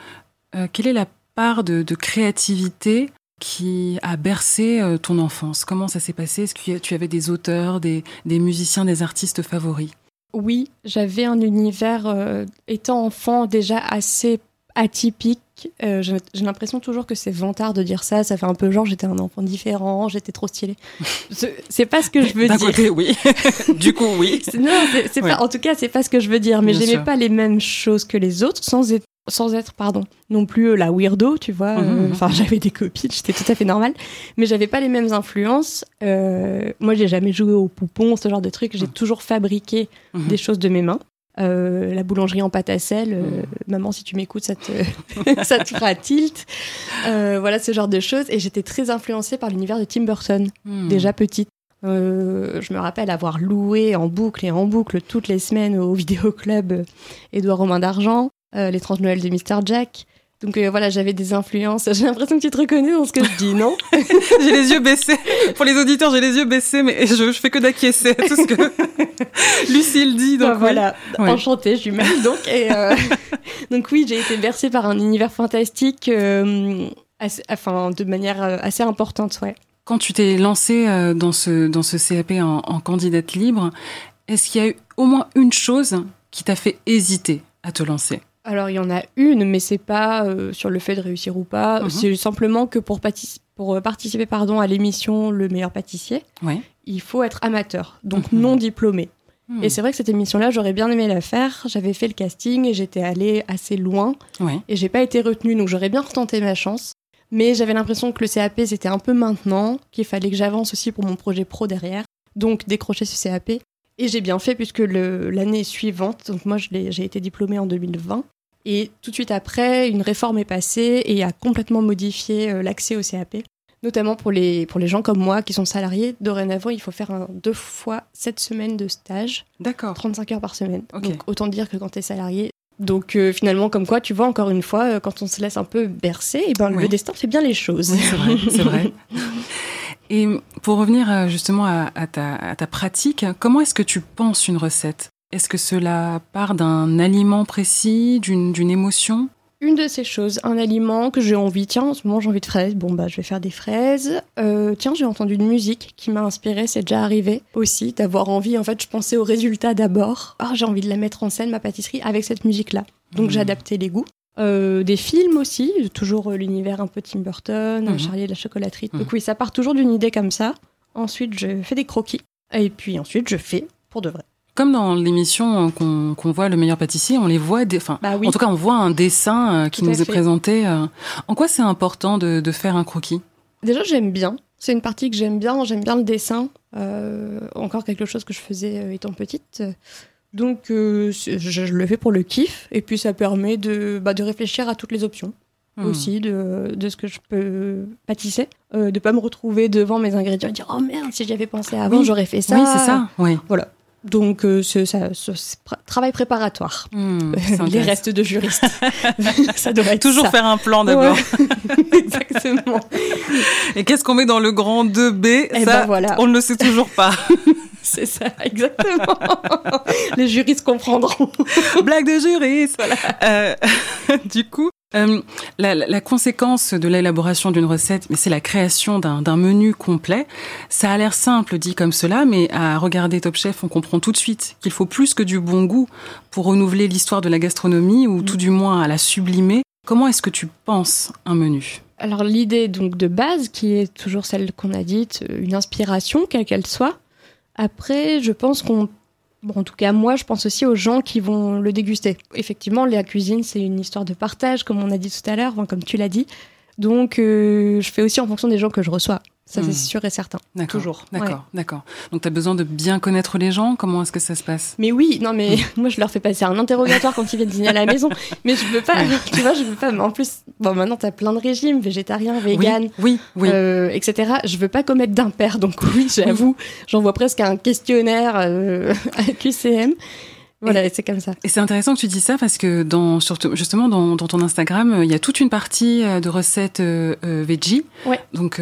quelle est la part de, créativité qui a bercé euh, ton enfance? Comment ça s'est passé? Est-ce que tu avais des auteurs, des, musiciens, des artistes favoris? Oui, j'avais un univers, euh, étant enfant, déjà assez atypique. Euh, j'ai l'impression toujours que c'est vantard de dire ça. Ça fait un peu genre j'étais un enfant différent, j'étais trop stylé. C'est- pas ce que je veux dire. côté, oui. du coup, oui. C'est- Non, c'est Ouais. pas, en tout cas, c'est pas ce que je veux dire. Mais j'aimais pas les mêmes choses que les autres, sans être, sans être, pardon, non plus euh, la weirdo, tu vois. Euh, mhm. Enfin, j'avais des copines, j'étais tout à fait normale, mais j'avais pas les mêmes influences. Euh, moi, j'ai jamais joué au poupon, ce genre de truc. J'ai Mhm. toujours fabriqué Mhm. des choses de mes mains. Euh, la boulangerie en pâte à sel, euh, Mhm. maman, si tu m'écoutes, ça te, ça te fera tilt. Euh, voilà, ce genre de choses. Et j'étais très influencée par l'univers de Tim Burton Hmm. déjà petite. Euh, je me rappelle avoir loué en boucle et en boucle toutes les semaines au vidéoclub Édouard Romain d'Argent, euh, l'étrange Noël de Mr. Jack. Donc euh, voilà, j'avais des influences. J'ai l'impression que tu te reconnais dans ce que je dis, non? J'ai les yeux baissés. Pour les auditeurs, j'ai les yeux baissés, mais je, je fais que d'acquiescer à tout ce que Lucille dit. Donc Bah, Voilà, Ouais. enchantée, je même donc. Et, euh, donc oui, j'ai été bercée par un univers fantastique, euh, assez- enfin de manière assez importante, ouais. Quand tu t'es lancée dans ce, dans ce CAP en, en candidate libre, est-ce qu'il y a eu au moins une chose qui t'a fait hésiter à te lancer? Alors il y en a une, mais c'est pas euh, sur le fait de réussir ou pas. Mhm. C'est simplement que pour, euh, participer pardon, à l'émission Le meilleur pâtissier, Ouais. il faut être amateur, donc Mhm. non diplômé. Hmm. Et c'est vrai que cette émission-là, j'aurais bien aimé la faire. J'avais fait le casting et j'étais allée assez loin Ouais. et j'ai pas été retenue, donc j'aurais bien retenté ma chance. Mais j'avais l'impression que le CAP c'était un peu maintenant, qu'il fallait que j'avance aussi pour mon projet pro derrière. Donc décrocher ce CAP. Et j'ai bien fait puisque l'année suivante, donc moi j'ai été diplômée en 2020. Et tout de suite après, une réforme est passée et a complètement modifié euh, l'accès au CAP. Notamment pour les, pour les gens comme moi qui sont salariés. Dorénavant, il faut faire un, deux fois 7 semaines de stage, D'accord. 35 heures par semaine. Ok. Donc autant dire que quand tu es salarié. Donc euh, finalement, comme quoi, tu vois, encore une fois, euh, quand on se laisse un peu bercer, et ben, Oui. le destin fait bien les choses. Oui, c'est vrai, c'est vrai. Et pour revenir euh, justement à, à ta, à ta pratique, comment est-ce que tu penses une recette? Est-ce que cela part d'un aliment précis, d'une émotion? Une de ces choses, un aliment que j'ai envie, tiens, en ce moment j'ai envie de fraises, bon bah je vais faire des fraises. Euh, tiens, j'ai entendu une musique qui m'a inspirée, c'est déjà arrivé aussi, d'avoir envie, en fait je pensais au résultat d'abord. Ah, j'ai envie de la mettre en scène, ma pâtisserie, avec cette musique-là. Donc Mhm. j'ai adapté les goûts. Euh, des films aussi, toujours euh, l'univers un peu Tim Burton, Mhm. Charlie et la chocolaterie. Mhm. Donc oui, ça part toujours d'une idée comme ça. Ensuite, je fais des croquis. Et puis ensuite, je fais pour de vrai. Comme dans l'émission euh, qu'on qu'on voit Le meilleur pâtissier, on les voit, des- enfin, Bah oui. en tout cas, on voit un dessin euh, qui Tout nous est fait. présenté. euh. En quoi c'est important de, de faire un croquis? Déjà, j'aime bien. C'est une partie que j'aime bien. J'aime bien le dessin. Euh, encore quelque chose que je faisais euh, étant petite. Donc, euh, je, je le fais pour le kiff. Et puis, ça permet de, bah, de réfléchir à toutes les options Hmm. aussi, de, de ce que je peux pâtisser. Euh, de pas me retrouver devant mes ingrédients et dire Oh merde, si j'y avais pensé avant, Oui. j'aurais fait ça. Oui, c'est ça. Oui. Donc, euh, ça, ce- travail préparatoire. C'est Les restes de juriste. ça devrait être Toujours ça. faire un plan d'abord. Ouais. Exactement. Et qu'est-ce qu'on met dans le grand 2B Eh Ça, ben voilà. on ne le sait toujours pas. C'est ça, exactement. Les juristes comprendront. Blague de juriste. Euh, du coup, euh, la, conséquence de l'élaboration d'une recette, mais c'est la création d'un menu complet. Ça a l'air simple dit comme cela, mais à regarder Top Chef, on comprend tout de suite qu'il faut plus que du bon goût pour renouveler l'histoire de la gastronomie ou tout du moins à la sublimer. Comment est-ce que tu penses un menu? Alors l'idée donc de base, qui est toujours celle qu'on a dite, euh, une inspiration, quelle qu'elle soit. Après, je pense qu'on... Bon, en tout cas, moi, je pense aussi aux gens qui vont le déguster. Effectivement, la cuisine, c'est une histoire de partage, comme on a dit tout à l'heure, comme tu l'as dit. Donc, euh, je fais aussi en fonction des gens que je reçois. Ça, Hmm. c'est sûr et certain. D'accord. Toujours, D'accord, ouais. d'accord. Donc tu as besoin de bien connaître les gens. Comment est-ce que ça se passe? Mais oui, non, mais moi, je leur fais passer un interrogatoire quand ils viennent dîner à la maison. Mais je veux pas, Ouais. tu vois, je veux pas. Mais en plus, bon, maintenant, t'as plein de régimes, végétarien, vegan. Oui, oui. oui. euh, etc. Je veux pas commettre d'impair, donc oui, j'avoue, j'envoie presque un questionnaire euh, à QCM. Voilà, c'est comme ça. Et c'est intéressant que tu dis ça parce que dans, surtout, justement dans, dans ton Instagram, il y a toute une partie de recettes euh, veggie. Ouais. Donc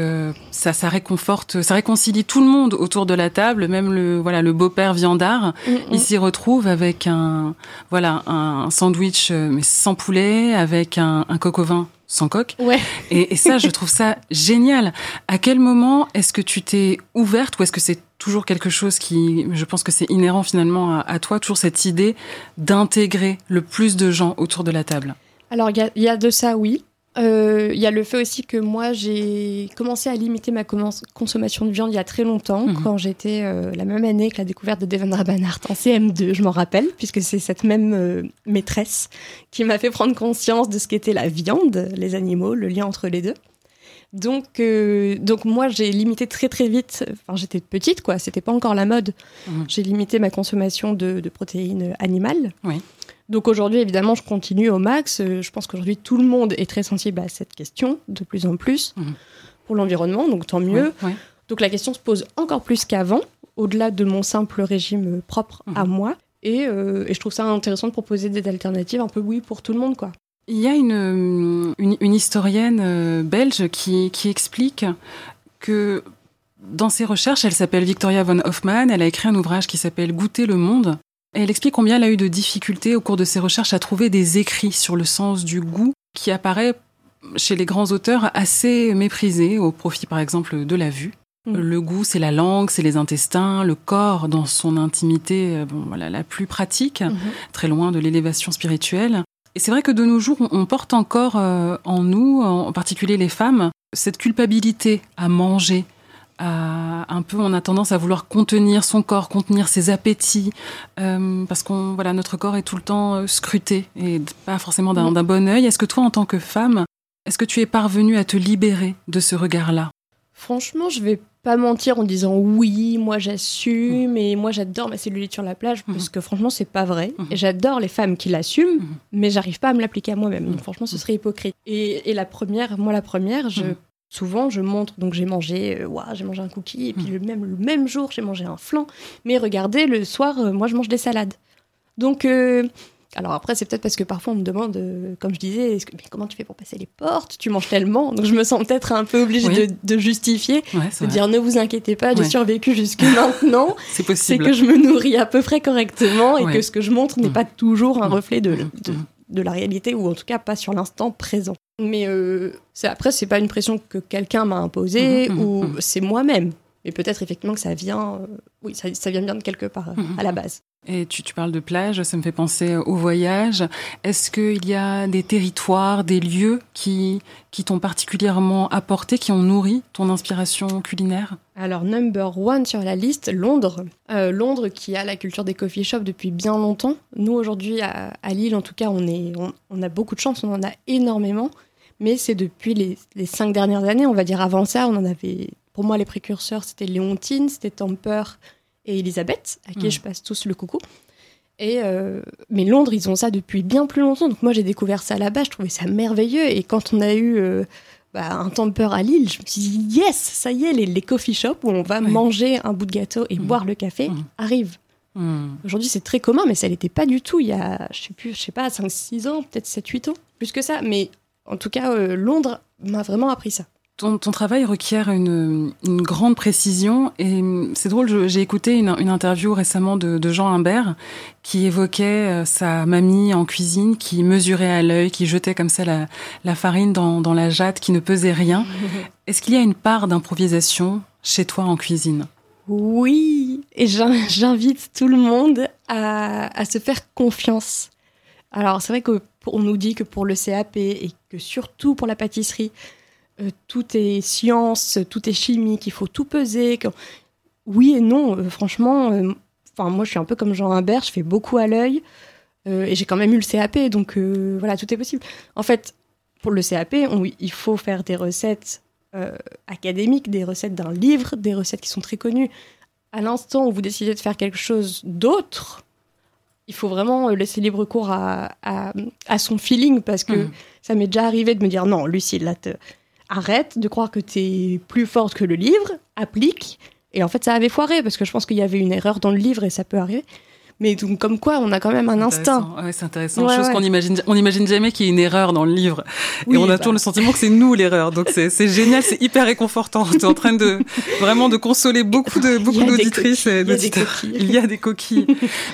ça, ça réconforte, ça réconcilie tout le monde autour de la table, même le voilà le beau-père viandard. Mm, mm. Il s'y retrouve avec un voilà un sandwich mais sans poulet, avec un, un coq au vin sans coque. Ouais. Et, et, ça, je trouve ça génial. À quel moment est-ce que tu t'es ouverte ou est-ce que c'est toujours quelque chose qui, je pense que c'est inhérent finalement à, à, toi, toujours cette idée d'intégrer le plus de gens autour de la table Alors, il y, y, a de ça, oui. Il euh, y a le fait aussi que moi, j'ai commencé à limiter ma consommation de viande il y a très longtemps, mmh. quand j'étais euh, la même année que la découverte de Devendra Rabanart en CM2, je m'en rappelle, puisque c'est cette même euh, maîtresse qui m'a fait prendre conscience de ce qu'était la viande, les animaux, le lien entre les deux. Donc, euh, donc moi, j'ai limité très très vite. Enfin, j'étais petite, quoi. C'était pas encore la mode. Mmh. J'ai limité ma consommation de, de protéines animales. Oui. Donc aujourd'hui, évidemment, je continue au max. Je pense qu'aujourd'hui, tout le monde est très sensible à cette question, de plus en plus, mmh. pour l'environnement, donc tant mieux. Oui, oui. Donc la question se pose encore plus qu'avant, au-delà de mon simple régime propre mmh. à moi. Et, euh, et, je trouve ça intéressant de proposer des alternatives un peu, oui, pour tout le monde, quoi. Il y a une, une, une historienne belge qui, qui explique que dans ses recherches, elle s'appelle Victoria von Hoffmann, elle a écrit un ouvrage qui s'appelle Goûter le monde. Et elle explique combien elle a eu de difficultés au cours de ses recherches à trouver des écrits sur le sens du goût qui apparaît chez les grands auteurs assez méprisé au profit par exemple de la vue. Mmh. Le goût, c'est la langue, c'est les intestins, le corps dans son intimité bon, voilà, la plus pratique, mmh. très loin de l'élévation spirituelle. Et c'est vrai que de nos jours, on porte encore euh, en nous, en particulier les femmes, cette culpabilité à manger. À, un peu, on a tendance à vouloir contenir son corps, contenir ses appétits, euh, parce qu'on, voilà, notre corps est tout le temps euh, scruté et pas forcément d'un mmh. bon œil. Est-ce que toi, en tant que femme, est-ce que tu es parvenue à te libérer de ce regard-là? Franchement, je vais pas mentir en disant oui, moi j'assume et moi j'adore ma cellulite sur la plage parce que franchement c'est pas vrai. Et j'adore les femmes qui l'assument, mais j'arrive pas à me l'appliquer à moi-même. Donc franchement ce serait hypocrite. Et, et, la première, moi la première, je souvent je montre donc j'ai mangé, euh, wow, j'ai mangé un cookie et puis le même le même jour j'ai mangé un flan. Mais regardez le soir, euh, moi je mange des salades. Donc euh, alors après, c'est peut-être parce que parfois on me demande, euh, comme je disais, que, mais comment tu fais pour passer les portes? Tu manges tellement. Donc je me sens peut-être un peu obligée oui. de, de, justifier, ouais, de dire ne vous inquiétez pas, j'ai ouais. survécu jusque maintenant. c'est possible. C'est que je me nourris à peu près correctement et ouais. que ce que je montre n'est mmh. pas toujours un mmh. reflet de, de, de, la réalité ou en tout cas pas sur l'instant présent. Mais euh, après, c'est pas une pression que quelqu'un m'a imposée mmh, ou c'est moi-même. Mais peut-être effectivement que ça vient, euh, oui, ça, ça, vient bien de quelque part euh, à la base. Et tu, tu, parles de plage, ça me fait penser au voyage. Est-ce qu'il y a des territoires, des lieux qui, qui t'ont particulièrement apporté, qui ont nourri ton inspiration culinaire? Alors, number one sur la liste, Londres. Euh, Londres qui a la culture des coffee shops depuis bien longtemps. Nous, aujourd'hui, à, à, Lille, en tout cas, on, est, on, on, a beaucoup de chance, on en a énormément. Mais c'est depuis les, les cinq dernières années, on va dire avant ça, on en avait... Pour moi, les précurseurs, c'était Léontine, c'était Temper et Elisabeth, à qui mmh. je passe tous le coucou. Et euh, mais Londres, ils ont ça depuis bien plus longtemps. Donc moi, j'ai découvert ça là-bas, je trouvais ça merveilleux. Et quand on a eu euh, bah, un temper à Lille, je me suis dit, yes, ça y est, les, les coffee shops où on va oui. manger un bout de gâteau et mmh. boire le café mmh. arrivent. Aujourd'hui, c'est très commun, mais ça l'était pas du tout il y a, je sais plus, je sais pas, 5-6 ans, peut-être 7-8 ans, plus que ça. Mais en tout cas, euh, Londres m'a vraiment appris ça. Ton, ton, travail requiert une, une, grande précision et c'est drôle, j'ai écouté une, une, interview récemment de, de, Jean Humbert qui évoquait euh, sa mamie en cuisine qui mesurait à l'œil, qui jetait comme ça la, la farine dans, dans, la jatte, qui ne pesait rien. Est-ce qu'il y a une part d'improvisation chez toi en cuisine? Oui, et j'invite tout le monde à, à se faire confiance. Alors c'est vrai qu'on nous dit que pour le CAP et que surtout pour la pâtisserie, euh, tout est science, tout est chimique, il faut tout peser. Oui et non, euh, franchement, euh, enfin moi je suis un peu comme Jean Humbert, je fais beaucoup à l'œil et j'ai quand même eu le CAP, donc voilà, tout est possible. En fait, pour le CAP, on, il faut faire des recettes académiques, des recettes d'un livre, des recettes qui sont très connues. À l'instant où vous décidez de faire quelque chose d'autre, il faut vraiment laisser libre cours à, à, à son feeling parce que mmh. ça m'est déjà arrivé de me dire non, Lucille, là, arrête de croire que tu es plus forte que le livre, applique. Et en fait, ça avait foiré parce que je pense qu'il y avait une erreur dans le livre et ça peut arriver. Mais donc, comme quoi, on a quand même un instinct. Ouais, c'est intéressant. Chose qu'on imagine, on imagine jamais qu'il y ait une erreur dans le livre. et on a bah. toujours le sentiment que c'est nous l'erreur. Donc c'est génial, c'est hyper réconfortant. Tu es en train de vraiment de consoler beaucoup de beaucoup d'auditrices et d'auditeurs. Il y a des coquilles.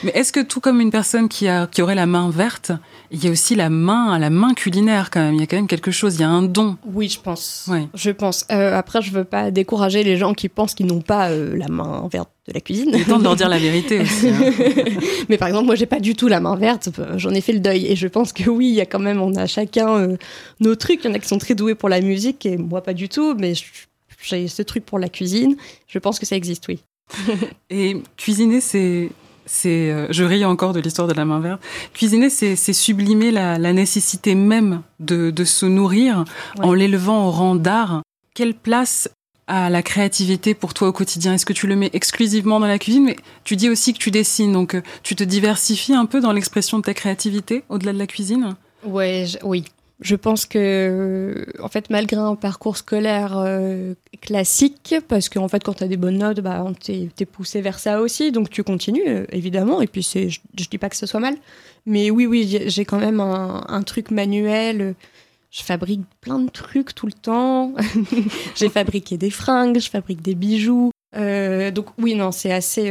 Mais est-ce que tout comme une personne qui a qui aurait la main verte, il y a aussi la main, la main culinaire quand même. Il y a quand même quelque chose. Il y a un don. Oui, je pense. Je pense. Euh, après, je veux pas décourager les gens qui pensent qu'ils n'ont pas euh, la main verte de la cuisine. Il est temps de leur dire la vérité aussi. Hein. Mais par exemple, moi, j'ai pas du tout la main verte. J'en ai fait le deuil. Et je pense que oui, il y a quand même, on a chacun euh, nos trucs. Il y en a qui sont très doués pour la musique et moi pas du tout. Mais j'ai ce truc pour la cuisine. Je pense que ça existe, oui. et cuisiner, c'est c'est, euh, je ris encore de l'histoire de la main verte. Cuisiner, c'est, sublimer la, nécessité même de, se nourrir en l'élevant au rang d'art. Quelle place a la créativité pour toi au quotidien. Est-ce que tu le mets exclusivement dans la cuisine? Mais tu dis aussi que tu dessines, donc euh, tu te diversifies un peu dans l'expression de ta créativité au-delà de la cuisine? Ouais, oui, je pense que, euh, en fait, malgré un parcours scolaire euh, classique, parce qu'en fait, quand tu as des bonnes notes, bah, t'es es poussé vers ça aussi, donc tu continues, évidemment, et puis je, je dis pas que ce soit mal, mais oui, oui, j'ai quand même un, truc manuel, je fabrique plein de trucs tout le temps, j'ai fabriqué des fringues, je fabrique des bijoux, donc oui, non, c'est assez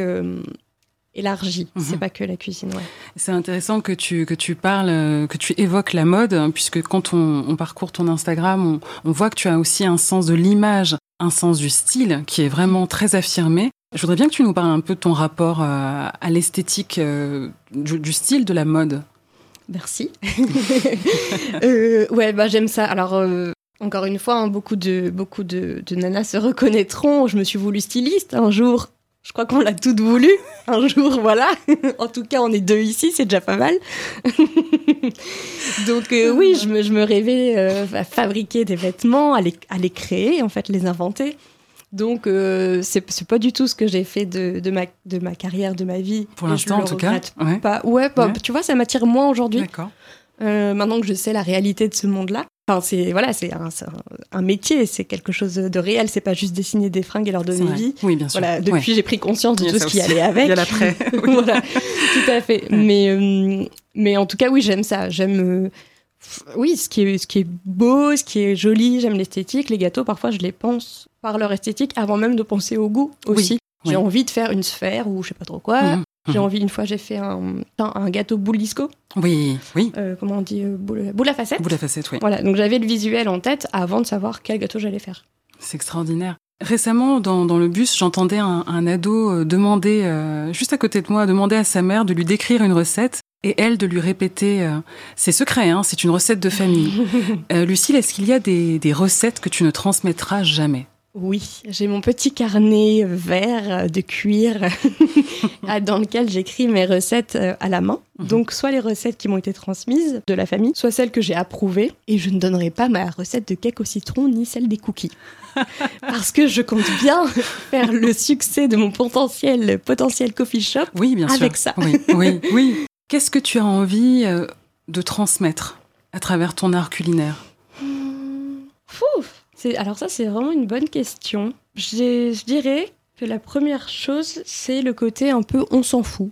élargi. C'est mhm. pas que la cuisine. Ouais. C'est intéressant que tu que tu parles, euh, que tu évoques la mode, hein, puisque quand on, parcourt ton Instagram, on, voit que tu as aussi un sens de l'image, un sens du style qui est vraiment très affirmé. Je voudrais bien que tu nous parles un peu de ton rapport euh, à l'esthétique euh, du, style de la mode. Merci. ouais, bah j'aime ça. Alors. Encore une fois, hein, beaucoup de beaucoup de, nanas se reconnaîtront. Je me suis voulu styliste un jour je crois qu'on l'a toutes voulu un jour, voilà. en tout cas, on est deux ici, c'est déjà pas mal. Donc euh, oui, je me, je me rêvais euh, à fabriquer des vêtements, à à les, créer, en fait, les inventer. Donc euh, c'est pas du tout ce que j'ai fait de, de, ma, de ma carrière, de ma vie. Pour l'instant, en tout cas. Pas. Ouais, bah, tu vois, ça m'attire moins aujourd'hui. D'accord. maintenant que je sais la réalité de ce monde-là. Enfin, c'est voilà, c'est un, métier, c'est quelque chose de réel. C'est pas juste dessiner des fringues et leur donner vie. Oui, bien sûr. Voilà, depuis j'ai pris conscience de tout ce qui allait avec. Il y a l'après. voilà, tout à fait. Mais euh, mais en tout cas, oui, j'aime ça. J'aime euh, oui, ce qui est ce qui est beau, ce qui est joli. J'aime l'esthétique. Les gâteaux, parfois, je les pense par leur esthétique avant même de penser au goût aussi. J'ai envie de faire une sphère ou je sais pas trop quoi. Mhm. J'ai mhm. envie, une fois, j'ai fait un, un gâteau boule disco. Oui, oui. Euh, comment on dit euh, boule, boule, à facette. Boule à facette, oui. Voilà, donc j'avais le visuel en tête avant de savoir quel gâteau j'allais faire. C'est extraordinaire. Récemment, dans, dans le bus, j'entendais un, un, ado euh, demander, juste à côté de moi, demander à sa mère de lui décrire une recette et elle de lui répéter C'est secret, hein, c'est une recette de famille. Lucille, est-ce qu'il y a des, des recettes que tu ne transmettras jamais? Oui, j'ai mon petit carnet vert de cuir dans lequel j'écris mes recettes euh, à la main. Mhm. Donc soit les recettes qui m'ont été transmises de la famille, soit celles que j'ai approuvées. Et je ne donnerai pas ma recette de cake au citron ni celle des cookies. Parce que je compte bien faire le succès de mon potentiel, potentiel coffee shop oui, bien avec ça. Oui, oui, oui. Qu'est-ce que tu as envie euh, de transmettre à travers ton art culinaire? Mmh alors ça, c'est vraiment une bonne question. Je dirais que la première chose, c'est le côté un peu on s'en fout.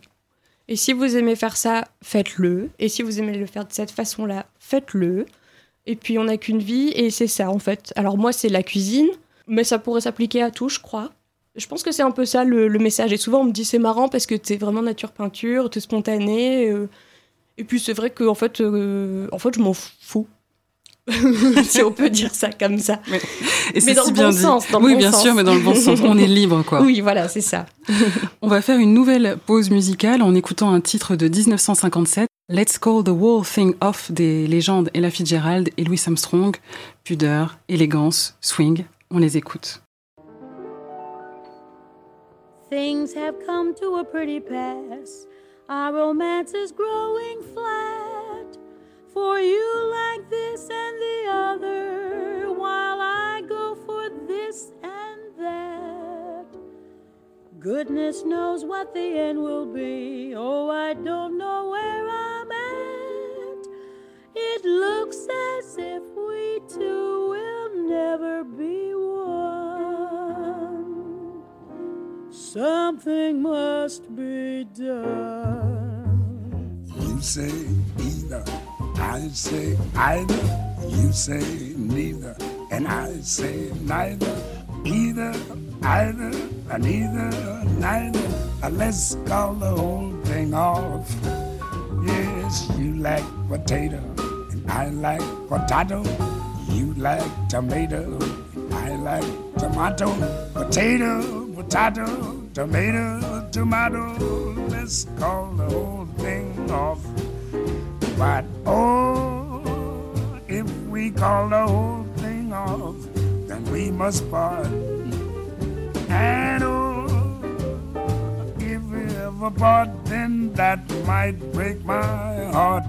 Et si vous aimez faire ça, faites-le. Et si vous aimez le faire de cette façon-là, faites-le. Et puis on n'a qu'une vie et c'est ça en fait. Alors moi c'est la cuisine, mais ça pourrait s'appliquer à tout, je crois. Je pense que c'est un peu ça le, message. Et souvent on me dit c'est marrant parce que t'es vraiment nature peinture, t'es spontané. Euh. et puis c'est vrai que en fait, euh, en fait je m'en fous. si on peut dire ça comme ça. Mais, et dans le bon sens. oui, bien sûr, mais dans le bon sens. On est libre, quoi. Oui, voilà, c'est ça. on va faire une nouvelle pause musicale en écoutant un titre de 1957, Let's Call the Whole Thing Off des légendes Ella Fitzgerald et Louis Armstrong. Pudeur, élégance, swing, on les écoute. Things have come to a pretty pass. Our romance is growing flat. For you like this and the other, while I go for this and that. Goodness knows what the end will be. Oh, I don't know where I'm at. It looks as if we two will never be one. Something must be done. You say either, I say either. You say neither, and I say neither. Either, either, neither, neither. Uh, let's call the whole thing off. Yes, you like potato, and I like potato. You like tomato, and I like tomato. Potato, potato, tomato, tomato. Let's call the whole thing off. But oh, if we call the whole thing off, then we must part. And oh, if we ever part, then that might break my heart.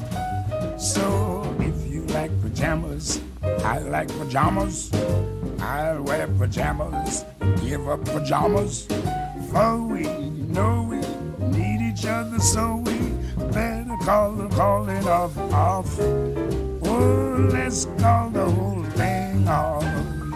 So if you like pajamas, I like pajamas. I'll wear pajamas, give up pajamas. For we know we need each other, so we better call the calling off off. Oh, let's call the whole thing off.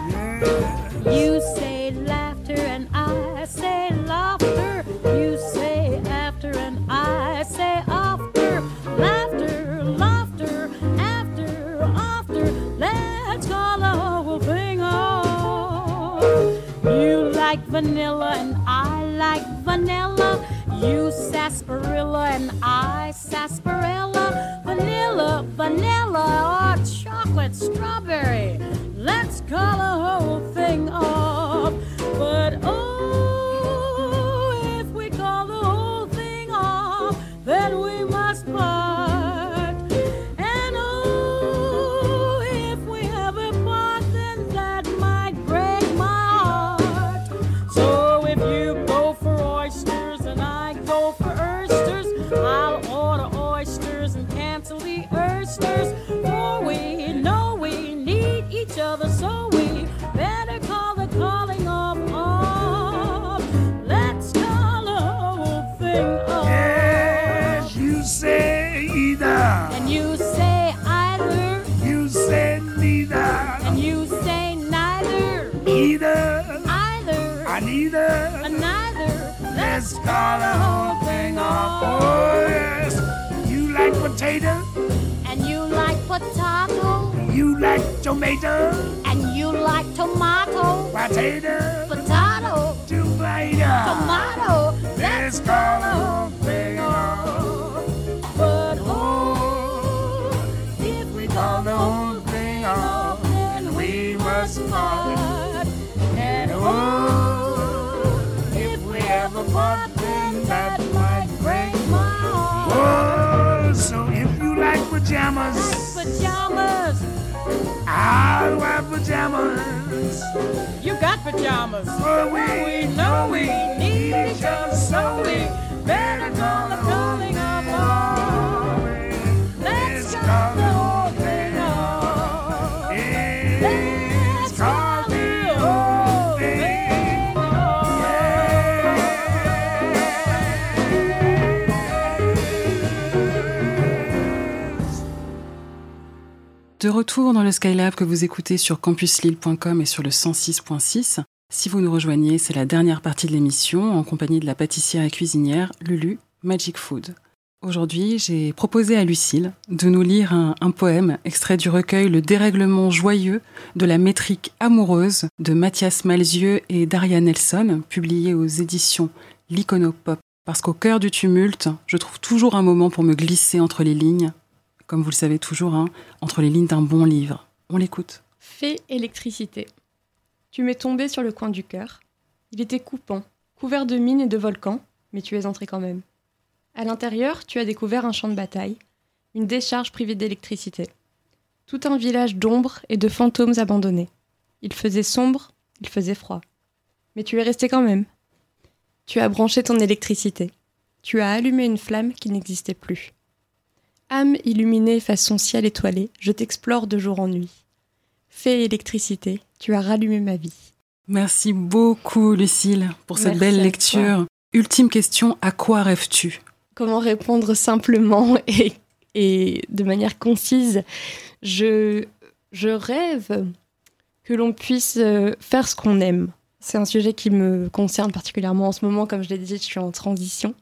Yeah. You say laughter and I say laughter. You say after and I say after. Laughter, laughter, after, after. Let's call the whole thing off. You like vanilla and vanilla. You sarsaparilla and I sarsaparilla. Vanilla, vanilla, You like tomato. and you like tomato, Potato. potato, Tomato. tomato. Let's call the whole thing off. But Oh, if we call the whole thing off, then we must part. And oh, oh if we ever part, then that might break my oh, heart. Oh, so if you like Pajamas, I'll wear pajamas. you got pajamas. For we, We know we need each other, so we better call the De retour dans le Skylab que vous écoutez sur campuslille.com et sur le 106.6. Si vous nous rejoignez, c'est la dernière partie de l'émission en compagnie de la pâtissière et cuisinière Lulu Magic Food. Aujourd'hui, j'ai proposé à Lucille de nous lire un, poème extrait du recueil Le dérèglement joyeux de la métrique amoureuse de Mathias Malzieux et Daria Nelson, publié aux éditions L'Iconopop. Parce qu'au cœur du tumulte, je trouve toujours un moment pour me glisser entre les lignes, comme vous le savez toujours, hein, entre les lignes d'un bon livre. On l'écoute. Fée électricité. Tu m'es tombé sur le coin du cœur. Il était coupant, couvert de mines et de volcans, mais tu es entré quand même. À l'intérieur, tu as découvert un champ de bataille, une décharge privée d'électricité. Tout un village d'ombres et de fantômes abandonnés. Il faisait sombre, il faisait froid. Mais tu es resté quand même. Tu as branché ton électricité. Tu as allumé une flamme qui n'existait plus. Âme illuminée façon ciel étoilé, je t'explore de jour en nuit. Fée électricité, tu as rallumé ma vie. Merci beaucoup, Lucille, pour cette Merci belle lecture. Ultime question, à quoi rêves-tu? Comment répondre simplement et, et de manière concise? Je, je rêve que l'on puisse euh, faire ce qu'on aime. C'est un sujet qui me concerne particulièrement en ce moment. Comme je l'ai dit, je suis en transition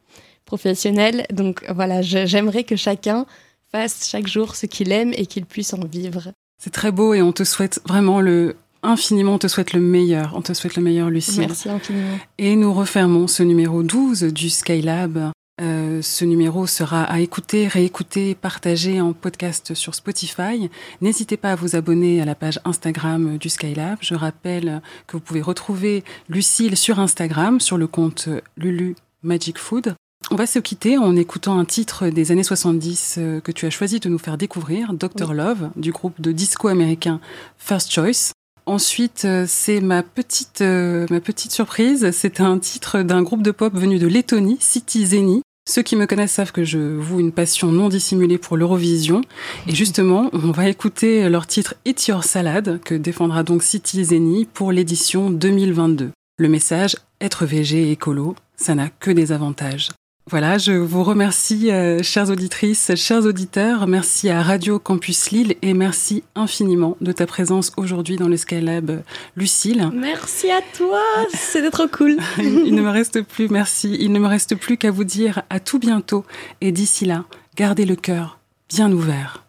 professionnelle. Donc voilà, j'aimerais que chacun fasse chaque jour ce qu'il aime et qu'il puisse en vivre. C'est très beau et on te souhaite vraiment le infiniment, on te souhaite le meilleur. On te souhaite le meilleur, Lucille. Merci infiniment. Et nous refermons ce numéro 12 du Skylab. Euh, ce numéro sera à écouter, réécouter, partager en podcast sur Spotify. N'hésitez pas à vous abonner à la page Instagram du Skylab. Je rappelle que vous pouvez retrouver Lucille sur Instagram, sur le compte Lulu Magic Food. On va se quitter en écoutant un titre des années 70 euh, que tu as choisi de nous faire découvrir, Dr. Love, du groupe de disco américain First Choice. Ensuite, euh, c'est ma petite, euh, ma petite surprise. C'est un titre d'un groupe de pop venu de Lettonie, City Zeni. Ceux qui me connaissent savent que je voue une passion non dissimulée pour l'Eurovision. Et justement, on va écouter leur titre It's Your Salad, que défendra donc City Zeni pour l'édition 2022. Le message, être végé et écolo, ça n'a que des avantages. Voilà, je vous remercie, euh, chères auditrices, chers auditeurs. Merci à Radio Campus Lille et merci infiniment de ta présence aujourd'hui dans le Skylab, euh, Lucille. Merci à toi, c'était trop cool. Il ne me reste plus, merci, il ne me reste plus qu'à vous dire à tout bientôt et d'ici là, gardez le cœur bien ouvert.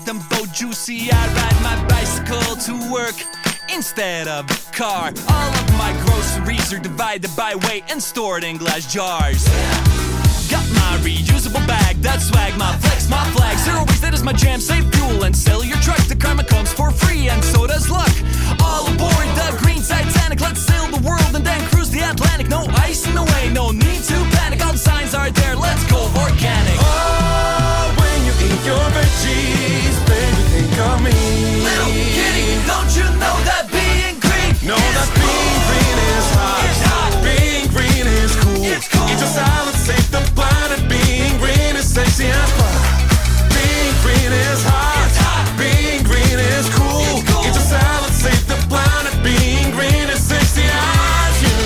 Like them both juicy. I ride my bicycle to work instead of a car. All of my groceries are divided by weight and stored in glass jars. Got my reusable bag, that swag, my flex, my flag. Zero waste, that is my jam. Save fuel and sell your truck. The karma comes for free, and so does luck. All aboard the green Titanic. Let's sail the world and then cruise the Atlantic. No ice in the way, no need to panic. All the signs are there. Let's go organic. Oh, your veggies, baby, think of me. Little kitty, don't you know that being green? Know that being green is hot. It's hot. Being green is cool. It's cool. Eat your salad, save the planet. Being green is sexy as fuck. Being green is hot. It's hot. Being green is cool. It's cool. Eat your salad, save the planet. Being green is sexy as you.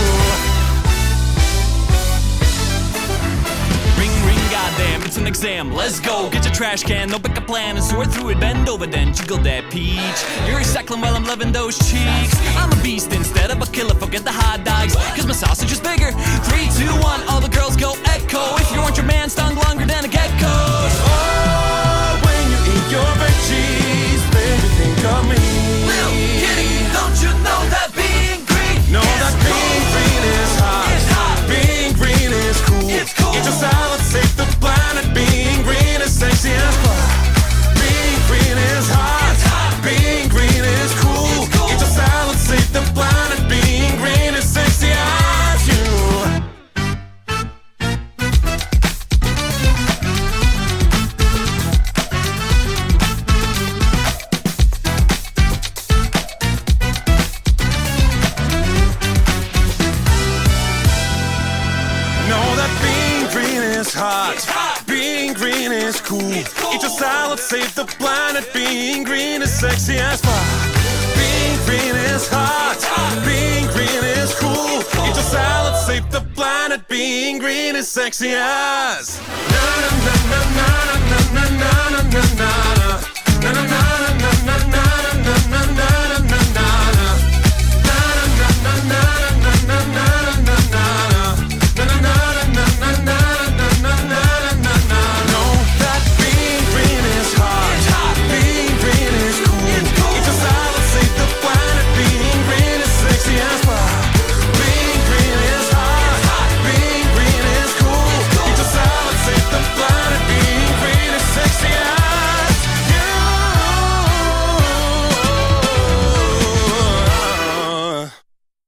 Ring, ring, goddamn, it's an exam. Let's go. Get your trash can, no pick a plan and soar through it. Bend over, then jiggle that peach. You're recycling while I'm loving those cheeks. I'm a beast instead of a killer. Forget the hot dogs, cause my sausage is bigger. Three, two, one, all the girls go echo. If you want your man stung longer than a gecko. sexy eyes. Na, na, na,